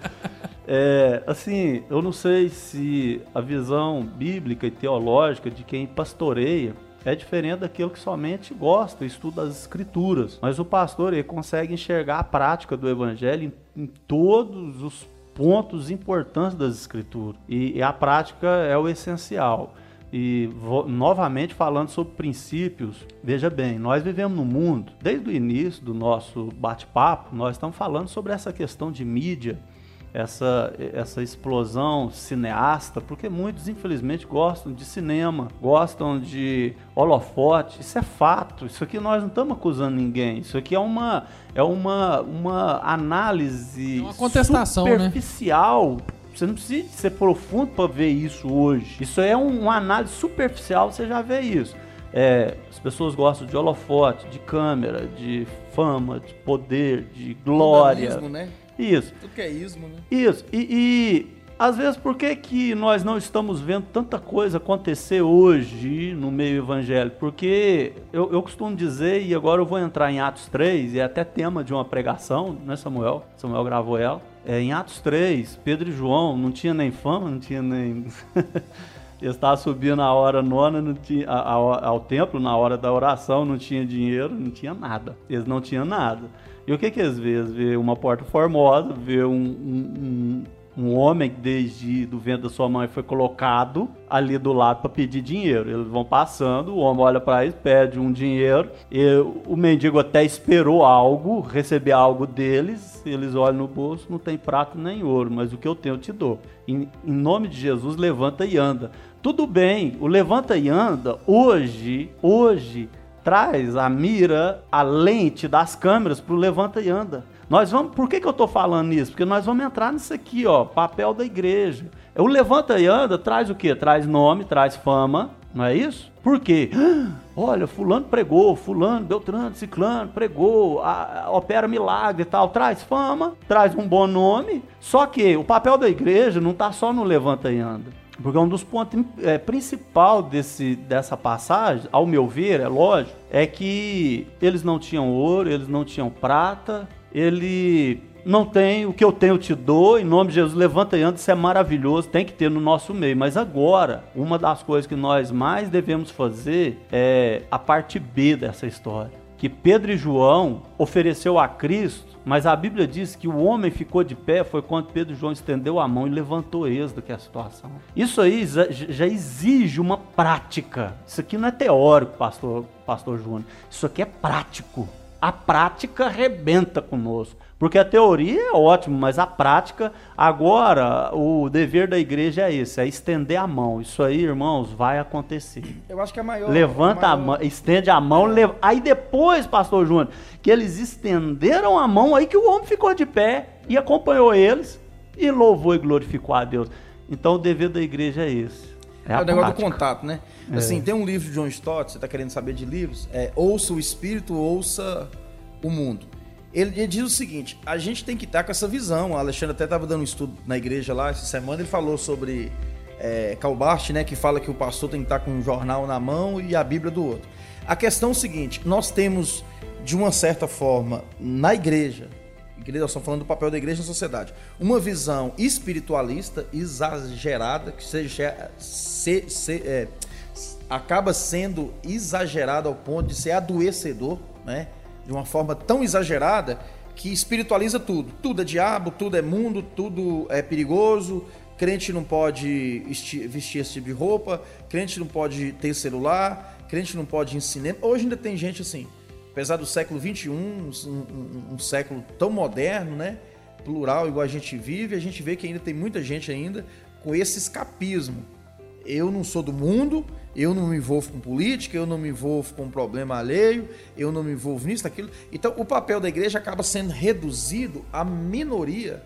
É, assim, eu não sei se a visão bíblica e teológica de quem pastoreia é diferente daquele que somente gosta, estuda as escrituras. Mas o pastor ele consegue enxergar a prática do evangelho em, em todos os pontos importantes das escrituras. E, e a prática é o essencial. E novamente falando sobre princípios, veja bem, nós vivemos no mundo, desde o início do nosso bate-papo, nós estamos falando sobre essa questão de mídia, essa, essa explosão cineasta, porque muitos, infelizmente, gostam de cinema, gostam de holofote. Isso é fato. Isso aqui nós não estamos acusando ninguém. Isso aqui é uma, é uma, uma análise É uma contestação, né? Você não precisa ser profundo para ver isso hoje. Isso é um- uma análise superficial, você já vê isso. É, as pessoas gostam de holofote, de câmera, de fama, de poder, de glória. Mundanismo, né? Isso. Tudo que é ismo, né? Isso, e, e, às vezes por que, que nós não estamos vendo tanta coisa acontecer hoje no meio evangélico? Porque eu, eu costumo dizer, e agora eu vou entrar em Atos 3, e é até tema de uma pregação, né Samuel? Samuel gravou ela. É, em Atos 3, Pedro e João não tinha nem fama, não tinha nem... Eles estavam subindo a hora nona não tinha, a- a- ao templo, na hora da oração, não tinha dinheiro, não tinha nada. Eles não tinham nada. E o que, que eles vê? Eles vê uma porta formosa, vê um, um, um homem desde do ventre da sua mãe foi colocado ali do lado para pedir dinheiro. Eles vão passando, o homem olha para eles, pede um dinheiro, e o mendigo até esperou algo, receber algo deles, eles olham no bolso, não tem prata nem ouro, mas o que eu tenho eu te dou. Em, em nome de Jesus, levanta e anda. Tudo bem, o levanta e anda, hoje, hoje, traz a mira, a lente das câmeras pro levanta e anda. Nós vamos, por que, que eu tô falando isso? Porque nós vamos entrar nisso aqui, ó, papel da igreja. O levanta e anda traz o quê? Traz nome, traz fama, não é isso? Por quê? Olha, fulano pregou, fulano, Beltrano, Ciclano pregou, a- a- opera milagre e tal, traz fama, traz um bom nome. Só que o papel da igreja não tá só no levanta e anda. Porque um dos pontos é, principal desse, dessa passagem, ao meu ver, é lógico, é que eles não tinham ouro, eles não tinham prata, ele não tem, o que eu tenho eu te dou, em nome de Jesus, levanta e anda, isso é maravilhoso, tem que ter no nosso meio. Mas agora, uma das coisas que nós mais devemos fazer é a parte B dessa história. Que Pedro e João ofereceu a Cristo, mas a Bíblia diz que o homem ficou de pé foi quando Pedro e João estendeu a mão e levantou eles do que é a situação. Isso aí já, exige uma prática. Isso aqui não é teórico, pastor, pastor Júnior. Isso aqui é prático. A prática arrebenta conosco. Porque a teoria é ótimo, mas a prática, agora, o dever da igreja é esse, é estender a mão. Isso aí, irmãos, vai acontecer. Eu acho que a maior. Levanta a maior- mão, estende a mão, leva- aí depois, pastor Júnior, que eles estenderam a mão, aí que o homem ficou de pé e acompanhou eles e louvou e glorificou a Deus. Então o dever da igreja é esse. É, É, a o negócio prática. do contato, né? Assim, tem um livro de John Stott, você tá querendo saber de livros? É Ouça o Espírito, Ouça o Mundo. Ele, ele diz o seguinte: a gente tem que estar com essa visão. O Alexandre até estava dando um estudo na igreja lá essa semana. Ele falou sobre é, Calbart, né? Que fala que o pastor tem que estar com um jornal na mão e a Bíblia do outro. A questão é o seguinte: nós temos, de uma certa forma, na igreja, igreja, nós estamos falando do papel da igreja na sociedade, uma visão espiritualista exagerada, que seja, se, se- é, acaba sendo exagerada ao ponto de ser adoecedor, né? De uma forma tão exagerada que espiritualiza tudo. Tudo é diabo, tudo é mundo, tudo é perigoso. Crente não pode esti- vestir esse tipo de roupa, crente não pode ter celular, crente não pode ir em cinema. Hoje ainda tem gente assim, apesar do século XXI, um, um- um século tão moderno, né? Plural, igual a gente vive, a gente vê que ainda tem muita gente ainda com esse escapismo eu não sou do mundo, eu não me envolvo com política, eu não me envolvo com problema alheio, eu não me envolvo nisso, naquilo. Então, o papel da igreja acaba sendo reduzido à minoria,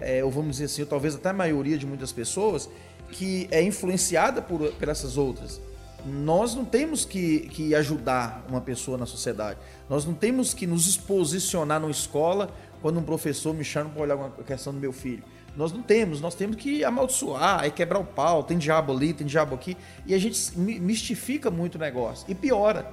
é, ou vamos dizer assim, ou talvez até a maioria de muitas pessoas, que é influenciada por, por essas outras. Nós não temos que, que ajudar uma pessoa na sociedade. Nós não temos que nos posicionar numa escola quando um professor me chama para olhar uma questão do meu filho. Nós não temos, nós temos que amaldiçoar, aí quebrar o pau, tem diabo ali, tem diabo aqui, e a gente mi- mistifica muito o negócio e piora.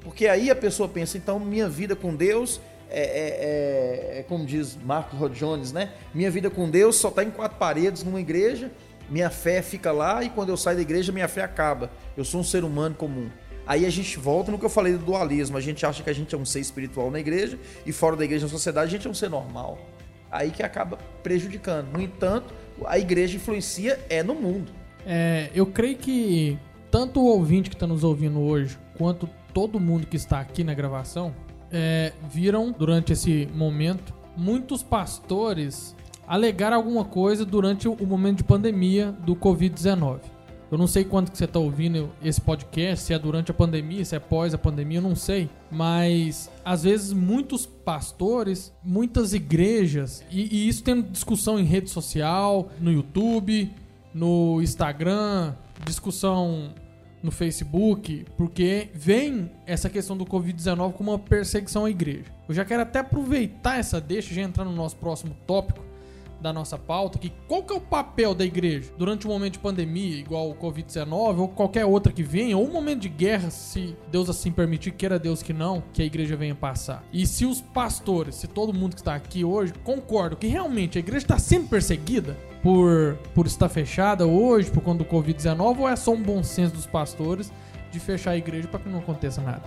Porque aí a pessoa pensa, então minha vida com Deus é, é- é- é como diz Marco Rod Jones, né? Minha vida com Deus só está em quatro paredes numa igreja, minha fé fica lá e quando eu saio da igreja minha fé acaba. Eu sou um ser humano comum. Aí a gente volta no que eu falei do dualismo. A gente acha que a gente é um ser espiritual na igreja e fora da igreja na sociedade a gente é um ser normal. Aí que acaba prejudicando. No entanto, a igreja influencia é no mundo. É, eu creio que tanto o ouvinte que está nos ouvindo hoje, quanto todo mundo que está aqui na gravação, é, viram durante esse momento muitos pastores alegar alguma coisa durante o momento de pandemia do Covid-19. Eu não sei quando que você está ouvindo esse podcast, se é durante a pandemia, se é pós a pandemia, eu não sei. Mas às vezes muitos pastores, muitas igrejas, e, e isso tem discussão em rede social, no YouTube, no Instagram, discussão no Facebook, porque vem essa questão do Covid-19 como uma perseguição à igreja. Eu já quero até aproveitar essa deixa, já entrar no nosso próximo tópico, da nossa pauta, que qual que é o papel da igreja durante um momento de pandemia, igual o Covid-19, ou qualquer outra que venha, ou um momento de guerra, se Deus assim permitir, queira Deus que não, que a igreja venha passar. E se os pastores, se todo mundo que está aqui hoje, concorda que realmente a igreja está sendo perseguida por, por estar fechada hoje, por conta do Covid-19, ou é só um bom senso dos pastores de fechar a igreja para que não aconteça nada?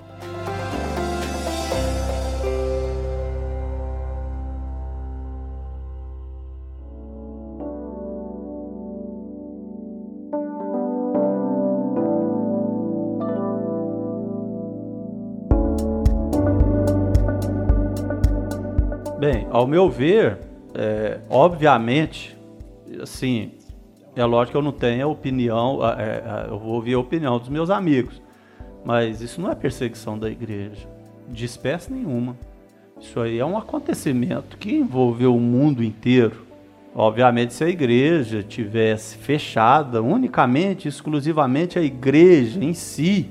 Ao meu ver, é, obviamente, assim, é lógico que eu não tenho opinião, é, eu vou ouvir a opinião dos meus amigos, mas isso não é perseguição da igreja, de espécie nenhuma. Isso aí é um acontecimento que envolveu o mundo inteiro. Obviamente, se a igreja tivesse fechada unicamente, exclusivamente a igreja em si,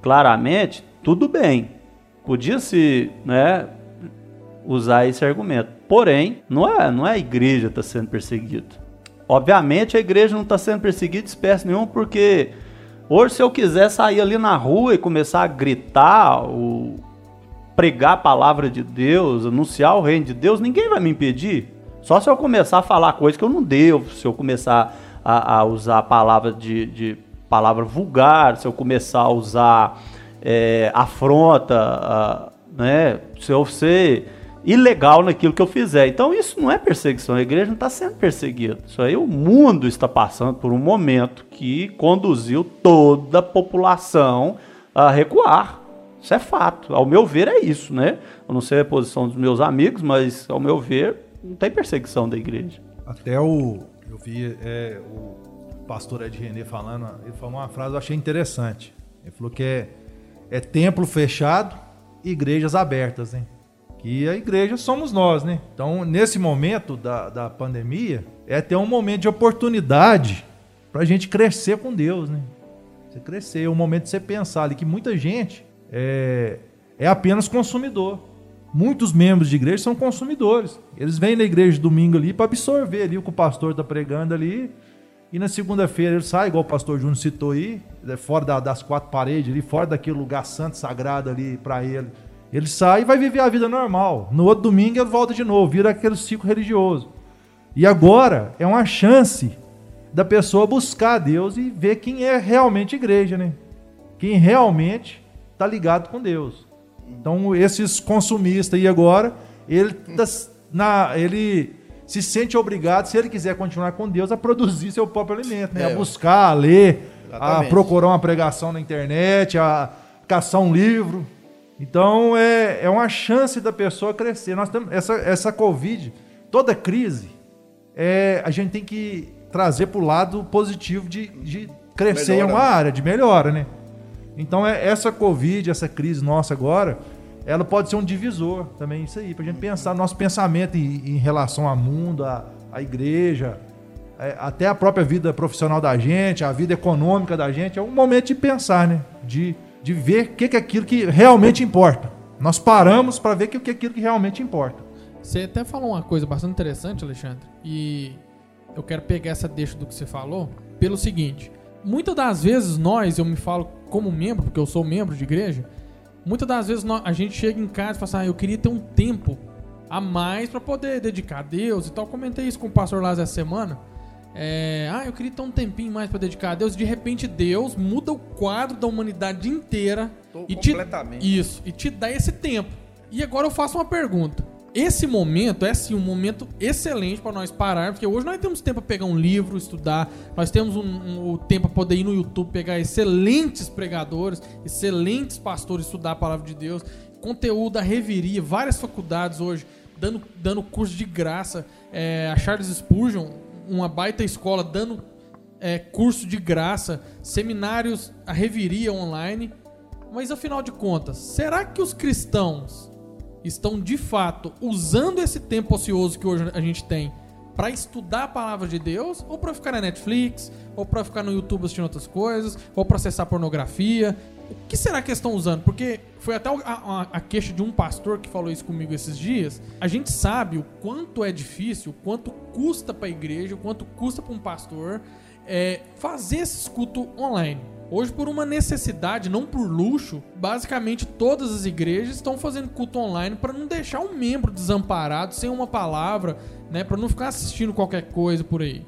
claramente, tudo bem. Podia-se né, usar esse argumento. Porém, não é, não é a igreja que está sendo perseguida. Obviamente a igreja não está sendo perseguida de espécie nenhuma, porque hoje se eu quiser sair ali na rua e começar a gritar, ou pregar a palavra de Deus, anunciar o reino de Deus, ninguém vai me impedir. Só se eu começar a falar coisas que eu não devo, se eu começar a, a usar a palavra de, de, palavra vulgar, se eu começar a usar é, afronta, a, né, se eu ser ilegal naquilo que eu fizer. Então isso não é perseguição, a igreja não está sendo perseguida. Isso aí o mundo está passando por um momento que conduziu toda a população a recuar. Isso é fato. Ao meu ver é isso, né? Eu não sei a posição dos meus amigos, mas ao meu ver não tem perseguição da igreja. Até o eu vi é, o pastor Ed René falando, ele falou uma frase que eu achei interessante. Ele falou que é, é templo fechado igrejas abertas, hein? Que a igreja somos nós, né? Então, nesse momento da, da pandemia, é até um momento de oportunidade para a gente crescer com Deus, né? Você crescer, é um momento de você pensar ali que muita gente é, é apenas consumidor. Muitos membros de igreja são consumidores. Eles vêm na igreja domingo ali para absorver ali o que o pastor está pregando ali. E na segunda-feira ele sai, igual o pastor Júnior citou aí, é fora das quatro paredes ali, fora daquele lugar santo, sagrado ali para ele ele sai e vai viver a vida normal. No outro domingo ele volta de novo, vira aquele ciclo religioso. E agora é uma chance da pessoa buscar Deus e ver quem é realmente igreja, né? Quem realmente está ligado com Deus. Então, esses consumistas aí agora, ele, tá na, ele se sente obrigado, se ele quiser continuar com Deus, a produzir seu próprio alimento, né? É, a buscar, a ler, exatamente. a procurar uma pregação na internet, a caçar um livro. Então é, é uma chance da pessoa crescer. Nós temos essa, essa Covid, toda crise, é, a gente tem que trazer para o lado positivo de, de crescer melhora. em uma área, de melhora, né? Então é, essa Covid, essa crise nossa agora, ela pode ser um divisor também, isso aí, para a gente pensar nosso pensamento em, em relação ao mundo, à, à igreja, é, até a própria vida profissional da gente, a vida econômica da gente, é um momento de pensar, né? De de ver o que, que é aquilo que realmente importa. Nós paramos para ver o que é aquilo que realmente importa. Você até falou uma coisa bastante interessante, Alexandre, e eu quero pegar essa deixa do que você falou pelo seguinte: muitas das vezes nós, eu me falo como membro, porque eu sou membro de igreja, muitas das vezes nós, a gente chega em casa e fala assim, ah, eu queria ter um tempo a mais para poder dedicar a Deus e tal. Eu comentei isso com o pastor Lázaro essa semana. É, ah, eu queria ter um tempinho mais para dedicar a Deus. De repente, Deus muda o quadro da humanidade inteira. Tô e completamente. Te, isso, e te dá esse tempo. E agora eu faço uma pergunta. esse momento é sim um momento excelente para nós parar, porque hoje nós temos tempo para pegar um livro, estudar, nós temos um, um, o tempo para poder ir no YouTube pegar excelentes pregadores, excelentes pastores estudar a palavra de Deus, conteúdo da reviria, várias faculdades hoje dando, dando curso de graça, é, a Charles Spurgeon, uma baita escola dando é, curso de graça, seminários, a reviria online. Mas afinal de contas, será que os cristãos estão de fato usando esse tempo ocioso que hoje a gente tem para estudar a palavra de Deus ou para ficar na Netflix, ou para ficar no YouTube assistindo outras coisas, ou para acessar pornografia? O que será que eles estão usando? Porque foi até a, a, a, queixa de um pastor que falou isso comigo esses dias. A gente sabe o quanto é difícil, o quanto custa para a igreja, o quanto custa para um pastor é, fazer esse culto online. Hoje, por uma necessidade, não por luxo, basicamente todas as igrejas estão fazendo culto online para não deixar um membro desamparado, sem uma palavra, né, para não ficar assistindo qualquer coisa por aí.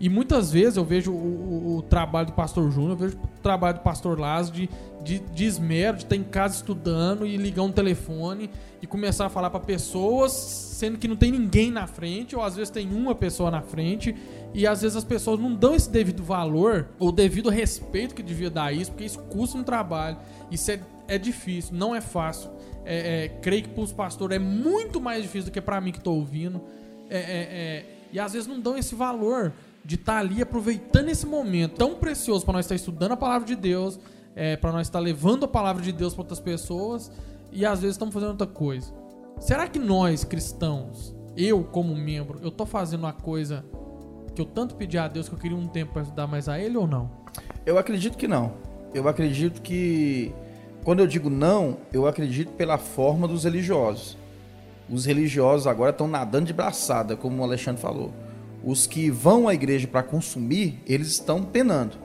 E muitas vezes eu vejo o, o, o trabalho do pastor Júnior, eu vejo o trabalho do pastor Lázaro de, de, de esmero, de estar em casa estudando e ligar um telefone e começar a falar para pessoas, sendo que não tem ninguém na frente, ou às vezes tem uma pessoa na frente, e às vezes as pessoas não dão esse devido valor, ou devido respeito que devia dar isso, porque isso custa um trabalho. Isso é, é difícil, não é fácil. É, é, creio que para os pastores é muito mais difícil do que para mim que estou ouvindo. É, é, é, e às vezes não dão esse valor de estar tá ali aproveitando esse momento tão precioso para nós estar estudando a palavra de Deus, é, para nós estar levando a palavra de Deus para outras pessoas e às vezes estamos fazendo outra coisa. Será que nós cristãos, eu como membro, eu tô fazendo uma coisa que eu tanto pedi a Deus que eu queria um tempo para estudar mais a Ele ou não? Eu acredito que não. Eu acredito que quando eu digo não, eu acredito pela forma dos religiosos. Os religiosos agora estão nadando de braçada, como o Alexandre falou os que vão à igreja para consumir, eles estão penando.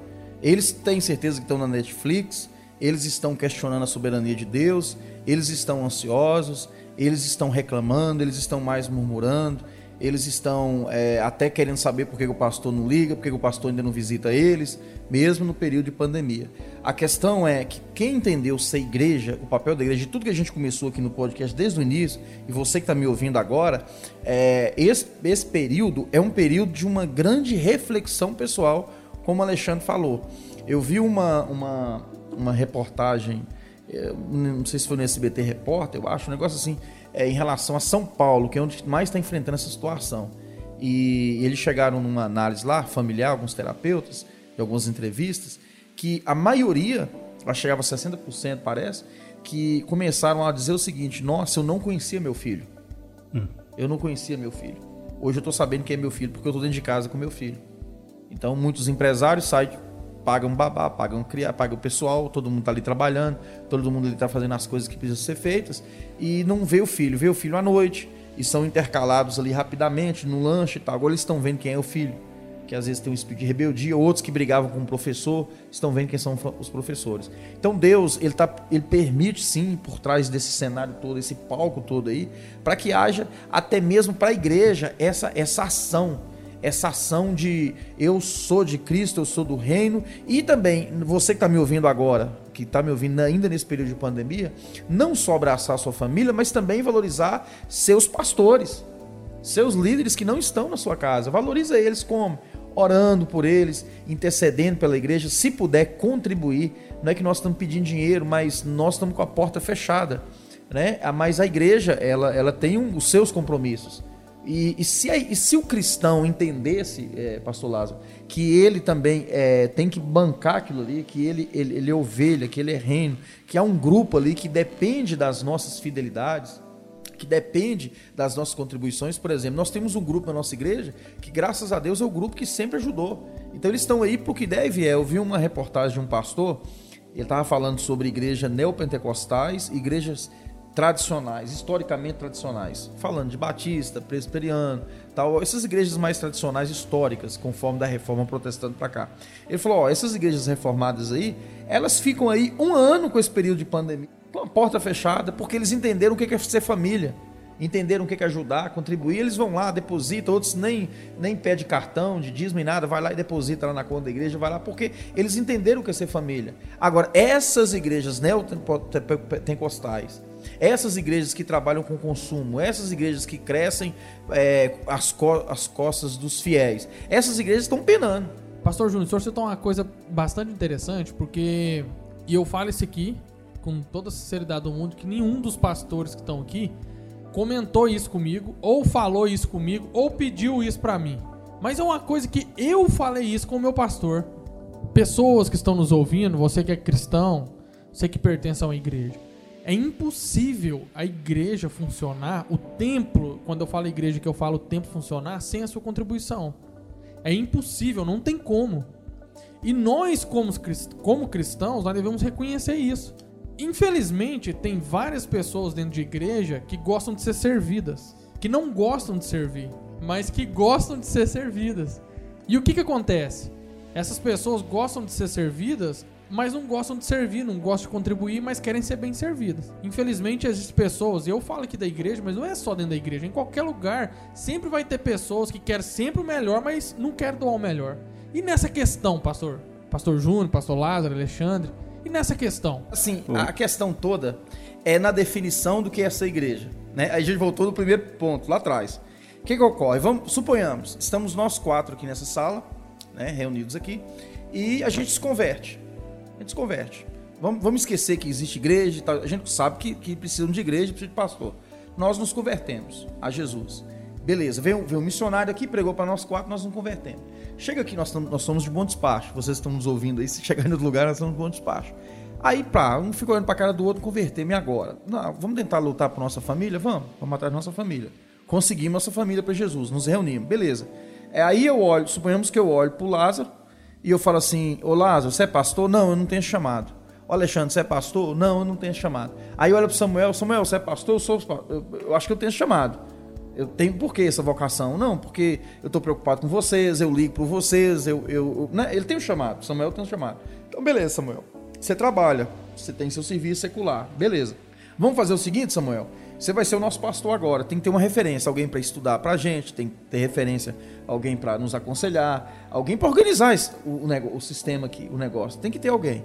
Eles têm certeza que estão na Netflix, eles estão questionando a soberania de Deus, eles estão ansiosos, eles estão reclamando, eles estão mais murmurando, eles estão é, até querendo saber por que o pastor não liga, por que o pastor ainda não visita eles, mesmo no período de pandemia. A questão é que quem entendeu ser igreja, o papel da igreja, de tudo que a gente começou aqui no podcast desde o início, e você que está me ouvindo agora, é, esse, esse período é um período de uma grande reflexão pessoal, como o Alexandre falou. Eu vi uma, uma, uma reportagem, é, não sei se foi no SBT Repórter, eu acho, um negócio assim, é, em relação a São Paulo, que é onde mais está enfrentando essa situação. E eles chegaram numa análise lá, familiar, alguns terapeutas, de algumas entrevistas, que a maioria, ela chegava a 60%, parece, que começaram a dizer o seguinte: Nossa, eu não conhecia meu filho. Hum. Eu não conhecia meu filho. Hoje eu estou sabendo quem é meu filho, porque eu estou dentro de casa com meu filho. Então, muitos empresários saem pagam babá, pagam criar, pagam o pessoal, todo mundo está ali trabalhando, todo mundo está fazendo as coisas que precisam ser feitas e não vê o filho, vê o filho à noite e são intercalados ali rapidamente no lanche e tal. Agora eles estão vendo quem é o filho, que às vezes tem um espírito de rebeldia, outros que brigavam com o professor estão vendo quem são os professores. Então Deus, ele, tá, ele permite sim, por trás desse cenário todo, esse palco todo aí, para que haja até mesmo para a igreja essa, essa ação essa ação de eu sou de Cristo, eu sou do reino, e também você que está me ouvindo agora, que está me ouvindo ainda nesse período de pandemia, não só abraçar a sua família, mas também valorizar seus pastores, seus líderes que não estão na sua casa. Valoriza eles como? Orando por eles, intercedendo pela igreja, se puder contribuir. Não é que nós estamos pedindo dinheiro, mas nós estamos com a porta fechada. Né? Mas a igreja ela, ela tem um, os seus compromissos. E, e, se, e se o cristão entendesse, é, pastor Lázaro, que ele também é, tem que bancar aquilo ali, que ele, ele, ele é ovelha, que ele é reino, que há um grupo ali que depende das nossas fidelidades, que depende das nossas contribuições. Por exemplo, nós temos um grupo na nossa igreja que, graças a Deus, é o grupo que sempre ajudou. Então, eles estão aí para o que deve é. Eu vi uma reportagem de um pastor, ele estava falando sobre igreja neopentecostais, igrejas tradicionais, historicamente tradicionais, falando de batista, presbiteriano, tal, essas igrejas mais tradicionais históricas, conforme da reforma protestante para cá. Ele falou, ó, essas igrejas reformadas aí, elas ficam aí um ano com esse período de pandemia, com a porta fechada, porque eles entenderam o que é ser família, entenderam o que é ajudar, contribuir, eles vão lá, depositam, outros nem, nem pede cartão de dízimo e nada, vai lá e deposita lá na conta da igreja, vai lá, porque eles entenderam o que é ser família. Agora, essas igrejas neopentecostais, Essas igrejas que trabalham com consumo, essas igrejas que crescem é, as, co as costas dos fiéis, essas igrejas estão penando. Pastor Júnior, o senhor citou uma coisa bastante interessante, porque. E eu falo isso aqui com toda a sinceridade do mundo, que nenhum dos pastores que estão aqui comentou isso comigo, ou falou isso comigo, ou pediu isso pra mim. Mas é uma coisa que eu falei isso com o meu pastor. Pessoas que estão nos ouvindo, você que é cristão, você que pertence a uma igreja. É impossível a igreja funcionar, o templo, quando eu falo igreja, que eu falo o templo funcionar, sem a sua contribuição. É impossível, não tem como. E nós, como, cristãos, nós devemos reconhecer isso. Infelizmente, tem várias pessoas dentro de igreja que gostam de ser servidas, que não gostam de servir, mas que gostam de ser servidas. E o que, que acontece? Essas pessoas gostam de ser servidas, mas não gostam de servir, não gostam de contribuir, mas querem ser bem servidas. Infelizmente, existem pessoas, e eu falo aqui da igreja, mas não é só dentro da igreja, em qualquer lugar, sempre vai ter pessoas que querem sempre o melhor, mas não querem doar o melhor. E nessa questão, pastor? Pastor Júnior, pastor Lázaro, Alexandre, e nessa questão? Assim, a questão toda é na definição do que é essa igreja. Né? Aí a gente voltou no primeiro ponto, lá atrás. O que, que ocorre? Vamos, suponhamos, estamos nós quatro aqui nessa sala, né, reunidos aqui, e a gente se converte a gente se converte. Vamos, vamos esquecer que existe igreja, a gente sabe que, que precisam de igreja, precisa de pastor. Nós nos convertemos a Jesus. Beleza, veio, veio um missionário aqui, pregou para nós quatro, nós nos convertemos. Chega aqui, nós, nós somos de bom despacho. Vocês estão nos ouvindo aí, se chegar em outro lugar, nós somos de bom despacho. Aí, pá, um fica olhando para a cara do outro, converter-me agora. Não, vamos tentar lutar por nossa família? Vamos, vamos atrás da nossa família. Conseguimos nossa família para Jesus, nos reunimos, beleza. É, aí eu olho, suponhamos que eu olho para o Lázaro, e eu falo assim: Ô Lázaro, você é pastor? Não, eu não tenho chamado. Ô Alexandre, você é pastor? Não, eu não tenho chamado. Aí eu olho para Samuel: Samuel, você é pastor? Eu, sou, eu, eu acho que eu tenho chamado. Eu tenho por que essa vocação? Não, porque eu estou preocupado com vocês, eu ligo para vocês, eu, eu, eu né? ele tem um chamado, Samuel tem um chamado. Então, beleza, Samuel. Você trabalha, você tem seu serviço secular, beleza. Vamos fazer o seguinte, Samuel. Você vai ser o nosso pastor agora. Tem que ter uma referência, alguém para estudar para a gente, tem que ter referência, alguém para nos aconselhar, alguém para organizar o, o, sistema aqui, o negócio. Tem que ter alguém.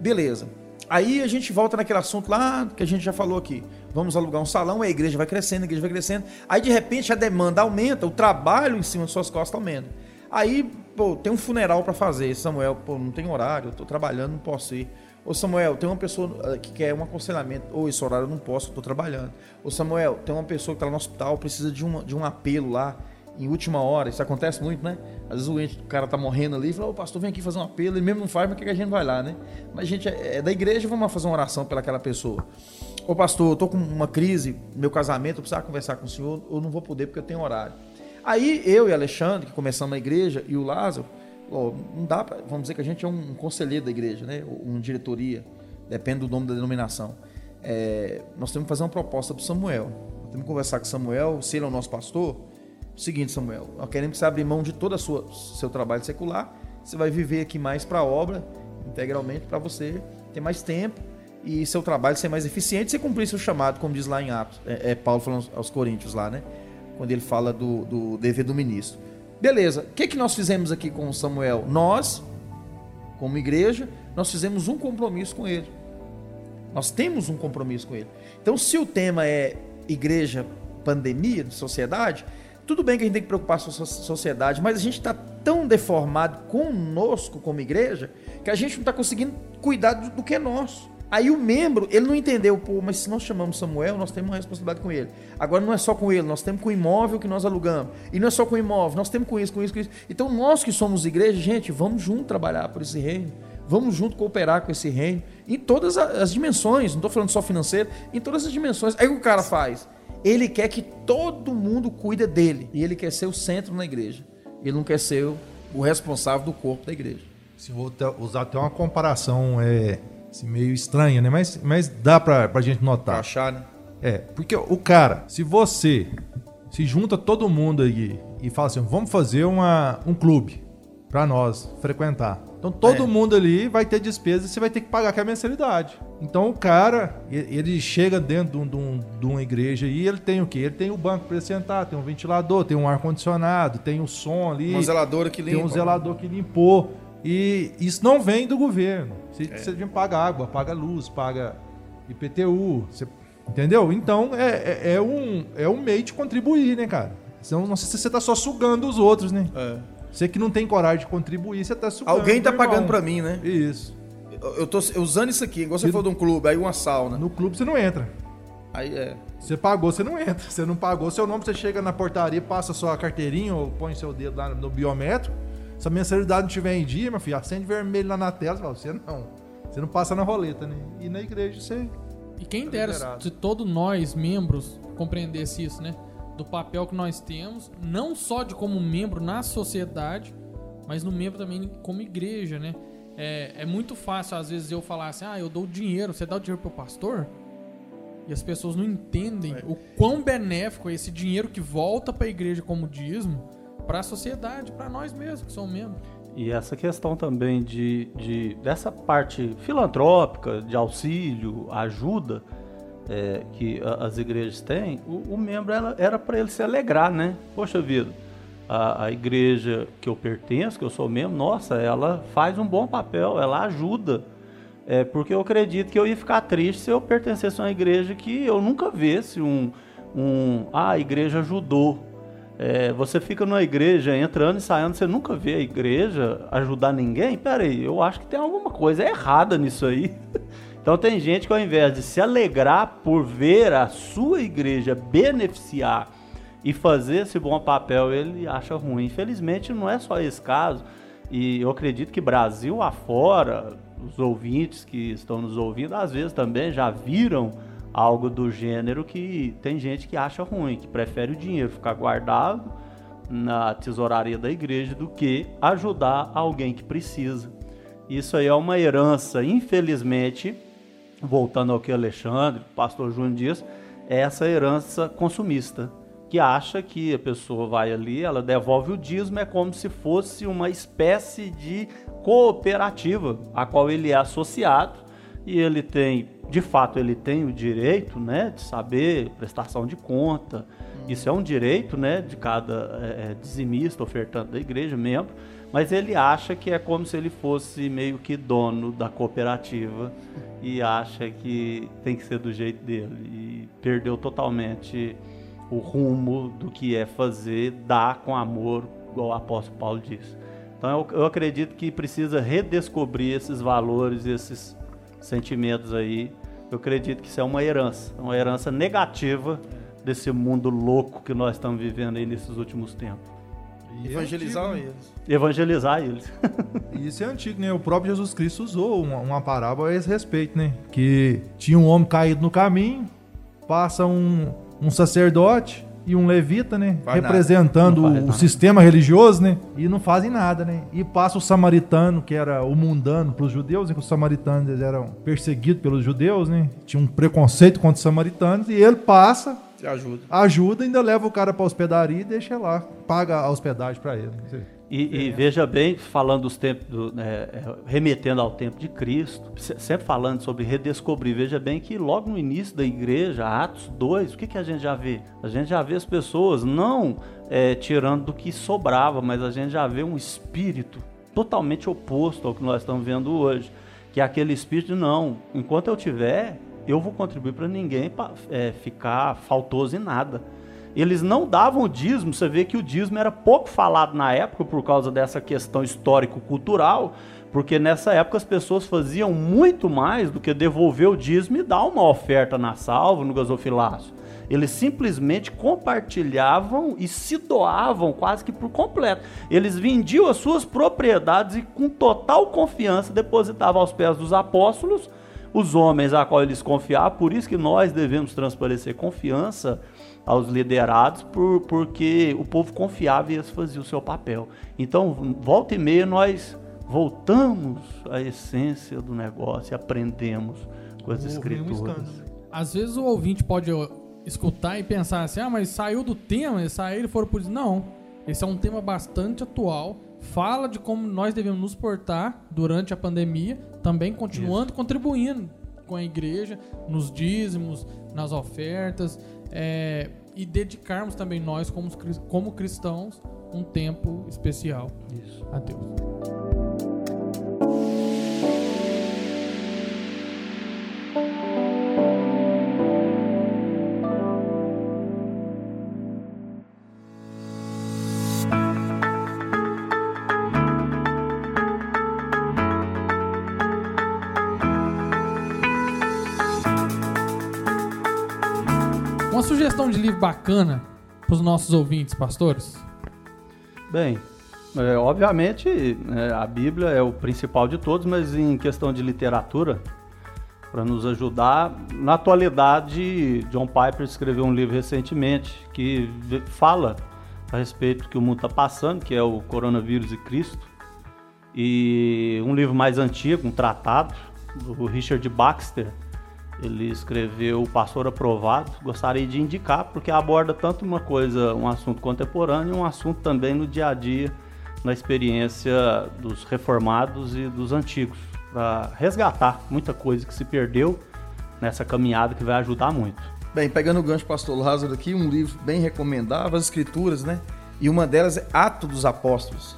Beleza. Aí a gente volta naquele assunto lá que a gente já falou aqui. Vamos alugar um salão, a igreja vai crescendo, a igreja vai crescendo. Aí de repente a demanda aumenta, o trabalho em cima de suas costas aumenta. Aí, pô, tem um funeral para fazer. Samuel, pô, não tem horário, eu tô trabalhando, não posso ir. Ô Samuel, tem uma pessoa eh, que quer um aconselhamento. Ou esse horário eu não posso, eu tô trabalhando. Ô Samuel, tem uma pessoa que tá no hospital, precisa de, de um apelo lá em última hora. Isso acontece muito, né? Às vezes o, cara tá morrendo ali e fala, ô pastor, vem aqui fazer um apelo. Ele mesmo não faz, mas que a gente vai lá, né? Mas a gente é, é da igreja, vamos fazer uma oração pelaquela pessoa. Ô pastor, eu tô com uma crise, meu casamento, eu precisava conversar com o senhor, eu não vou poder porque eu tenho horário. Aí eu e Alexandre, que começamos a igreja, e o Lázaro, oh, não dá vamos dizer que a gente é um conselheiro da igreja, né? Uma diretoria, depende do nome da denominação. É, nós temos que fazer uma proposta para Samuel. Temos que conversar com Samuel, se ele é o nosso pastor. Seguinte, Samuel, nós queremos que você abra mão de todo o seu trabalho secular. Você vai viver aqui mais para a obra, integralmente, para você ter mais tempo e seu trabalho ser mais eficiente, você cumprir seu chamado, como diz lá em Atos. É, é Paulo falando aos Coríntios lá, né? Quando ele fala do, do dever do ministro. Beleza, o que, que nós fizemos aqui com Samuel? Nós, como igreja, nós fizemos um compromisso com ele. Nós temos um compromisso com ele. Então, se o tema é igreja, pandemia, sociedade, tudo bem que a gente tem que preocupar com a sociedade, mas a gente está tão deformado conosco como igreja que a gente não está conseguindo cuidar do, do que é nosso. Aí o membro, ele não entendeu, pô, mas se nós chamamos Samuel, nós temos uma responsabilidade com ele. Agora não é só com ele, nós temos com o imóvel que nós alugamos. E não é só com o imóvel, nós temos com isso, com isso, com isso. Então nós que somos igreja, gente, vamos junto trabalhar por esse reino. Vamos junto cooperar com esse reino. Em todas as dimensões, não estou falando só financeiro, em todas as dimensões. Aí o cara faz? Ele quer que todo mundo cuide dele. E ele quer ser o centro na igreja. Ele não quer ser o responsável do corpo da igreja. Se vou usar até uma comparação é, Assim, meio estranha, né? Mas, mas dá pra, pra gente notar. Pra achar, né? É, porque o cara, se você se junta todo mundo aí e fala assim, vamos fazer uma, um clube para nós frequentar. Então todo é. mundo ali vai ter despesa e você vai ter que pagar aquela mensalidade. Então o cara, ele chega dentro de, um, de uma igreja e ele tem o quê? Ele tem o banco para sentar, tem um ventilador, tem um ar-condicionado, tem o som ali. Uma zeladora que limpa. Tem um zelador que limpou. E isso não vem do governo. Você, é. você paga água, paga luz, paga IPTU, você Entendeu? Então é, é, é um, é um meio de contribuir, né, cara? Senão, não sei se você tá só sugando os outros, né? É. Você que não tem coragem de contribuir, você tá sugando. Alguém tá pagando pra mim, né? Isso. Eu- Eu tô usando isso aqui, igual você E- falou de um clube, aí uma sauna. No clube você não entra. Aí é. Você pagou, você não entra. Você não pagou seu nome, você chega na portaria, passa sua carteirinha ou põe seu dedo lá no biométrico. Se a mensalidade não tiver em dia, meu filho, acende vermelho lá na tela. Você fala, você não. Você não passa na roleta, né? E na igreja você. E quem Tá dera se todos nós, membros, compreendesse isso, né? Do papel que nós temos, não só de como membro na sociedade, mas no membro também como igreja, né? É, é muito fácil, às vezes, eu falar assim, ah, eu dou dinheiro, você dá o dinheiro pro pastor? E as pessoas não entendem o quão benéfico é esse dinheiro que volta pra igreja como dízimo, pra sociedade, pra nós mesmos que somos membros. E essa questão também de, de- dessa parte filantrópica, de auxílio, ajuda é, que a- as igrejas têm, o, o membro ela- era para ele se alegrar, né? Poxa vida, a, a igreja que eu pertenço, que eu sou membro, nossa, ela faz um bom papel, ela ajuda. É, porque eu acredito que eu ia ficar triste se eu pertencesse a uma igreja que eu nunca visse um, um ah, a igreja ajudou. É, você fica numa igreja entrando e saindo, você nunca vê a igreja ajudar ninguém? Peraí, eu acho que tem alguma coisa errada nisso aí. Então tem gente que ao invés de se alegrar por ver a sua igreja beneficiar e fazer esse bom papel, ele acha ruim. Infelizmente não é só esse caso. E eu acredito que Brasil afora, os ouvintes que estão nos ouvindo, às vezes também já viram algo do gênero que tem gente que acha ruim, que prefere o dinheiro ficar guardado na tesouraria da igreja do que ajudar alguém que precisa. Isso aí é uma herança, infelizmente, voltando ao que Alexandre, o pastor Júnior diz, é essa herança consumista, que acha que a pessoa vai ali, ela devolve o dízimo, é como se fosse uma espécie de cooperativa a qual ele é associado e ele tem, de fato, ele tem o direito, né, de saber prestação de conta. Isso é um direito, né, de cada é, dizimista ofertante da igreja, membro, mas ele acha que é como se ele fosse meio que dono da cooperativa e acha que tem que ser do jeito dele e perdeu totalmente o rumo do que é fazer, dar com amor, igual o apóstolo Paulo diz. Então eu, eu acredito que precisa redescobrir esses valores, esses sentimentos aí. Eu acredito que isso é uma herança, uma herança negativa desse mundo louco que nós estamos vivendo aí nesses últimos tempos. E é Evangelizar antigo, né? eles. Evangelizar eles. Isso é antigo, né? O próprio Jesus Cristo usou uma, uma parábola a esse respeito, né? Que tinha um homem caído no caminho, passa um, um sacerdote e um levita, né? Faz representando o nada. sistema religioso, né? E não fazem nada, né? E passa o samaritano, que era o mundano para os judeus, né? Que os samaritanos eram perseguidos pelos judeus, né? Tinha um preconceito contra os samaritanos e ele passa, ajuda. ajuda, ainda leva o cara para hospedaria e deixa lá, paga a hospedagem para ele. E, e veja bem, falando dos tempos, do, né, é, remetendo ao tempo de Cristo, se- sempre falando sobre redescobrir, veja bem que logo no início da igreja, Atos 2, o que, que a gente já vê? A gente já vê as pessoas não é, tirando do que sobrava, mas a gente já vê um espírito totalmente oposto ao que nós estamos vendo hoje, que é aquele espírito de não, enquanto eu tiver, eu vou contribuir para ninguém é, ficar faltoso em nada. Eles não davam o dízimo, você vê que o dízimo era pouco falado na época por causa dessa questão histórico-cultural, porque nessa época as pessoas faziam muito mais do que devolver o dízimo e dar uma oferta na salva, no gasofilácio. Eles simplesmente compartilhavam e se doavam quase que por completo. Eles vendiam as suas propriedades e com total confiança depositavam aos pés dos apóstolos os homens a qual eles confiavam, por isso que nós devemos transparecer confiança aos liderados, por, porque o povo confiava e eles faziam o seu papel. Então, volta e meia, nós voltamos à essência do negócio e aprendemos com as um escrituras. Às vezes o ouvinte pode escutar e pensar assim, ah, mas saiu do tema, eles saíram e foram por isso. Não, esse é um tema bastante atual, fala de como nós devemos nos portar durante a pandemia, também continuando contribuindo com a igreja, nos dízimos, nas ofertas, é, e dedicarmos também nós, como, como cristãos, um tempo especial Isso. a Deus. Sugestão de livro bacana pros nossos ouvintes, pastores? Bem, é, obviamente é, a Bíblia é o principal de todos, mas em questão de literatura, para nos ajudar, na atualidade, John Piper escreveu um livro recentemente que fala a respeito do que o mundo está passando, que é o Coronavírus e Cristo. E um livro mais antigo, um tratado, do Richard Baxter, ele escreveu O Pastor Aprovado. Gostaria de indicar, porque aborda tanto uma coisa, um assunto contemporâneo, um assunto também no dia a dia, na experiência dos reformados e dos antigos, para resgatar muita coisa que se perdeu nessa caminhada que vai ajudar muito. Bem, pegando o gancho pastor Lázaro aqui, um livro bem recomendável, as escrituras, né? E uma delas é Atos dos Apóstolos.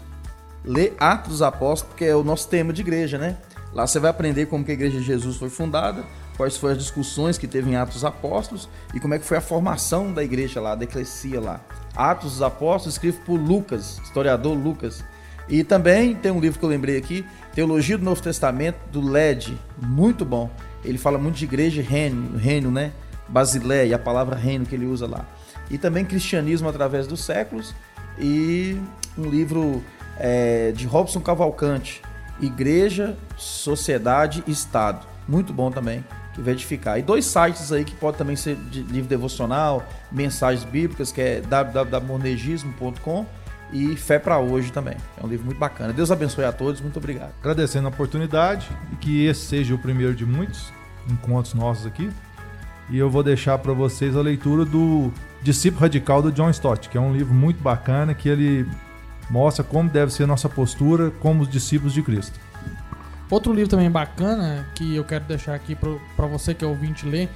Lê Atos dos Apóstolos, porque é o nosso tema de igreja, né? Lá você vai aprender como que a igreja de Jesus foi fundada, quais foram as discussões que teve em Atos dos Apóstolos e como é que foi a formação da igreja lá, da eclesia lá. Atos dos Apóstolos, escrito por Lucas, historiador Lucas. E também tem um livro que eu lembrei aqui, Teologia do Novo Testamento, do LED, muito bom. Ele fala muito de igreja e reino, reino, né? Basileia, a palavra reino que ele usa lá. E também Cristianismo através dos séculos e um livro é, de Robson Cavalcante, Igreja, Sociedade e Estado. Muito bom também, edificar. E dois sites aí que pode também ser de livro devocional, mensagens bíblicas, que é www.monegismo.com e Fé para Hoje também. É um livro muito bacana. Deus abençoe a todos, muito obrigado. Agradecendo a oportunidade e que esse seja o primeiro de muitos encontros nossos aqui. E eu vou deixar para vocês a leitura do Discípulo Radical do John Stott, que é um livro muito bacana que ele mostra como deve ser nossa postura como os discípulos de Cristo. Outro livro também bacana que eu quero deixar aqui pra você que é ouvinte ler,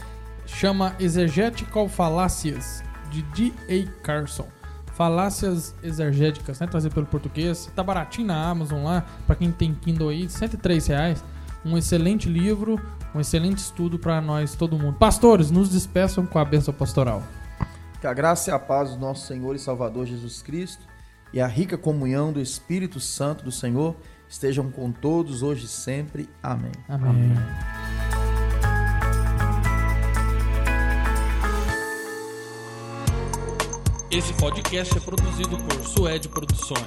chama Exegetical Falácias, de D.A. Carson. Falácias exegéticas, né? Trazido pelo português. Tá baratinho na Amazon lá, pra quem tem Kindle aí, 103 reais. Um excelente livro, um excelente estudo pra nós, todo mundo. Pastores, nos despeçam com a bênção pastoral. Que a graça e a paz do nosso Senhor e Salvador Jesus Cristo e a rica comunhão do Espírito Santo do Senhor estejam com todos hoje e sempre. Amém. Amém. Esse podcast é produzido por Suede Produções.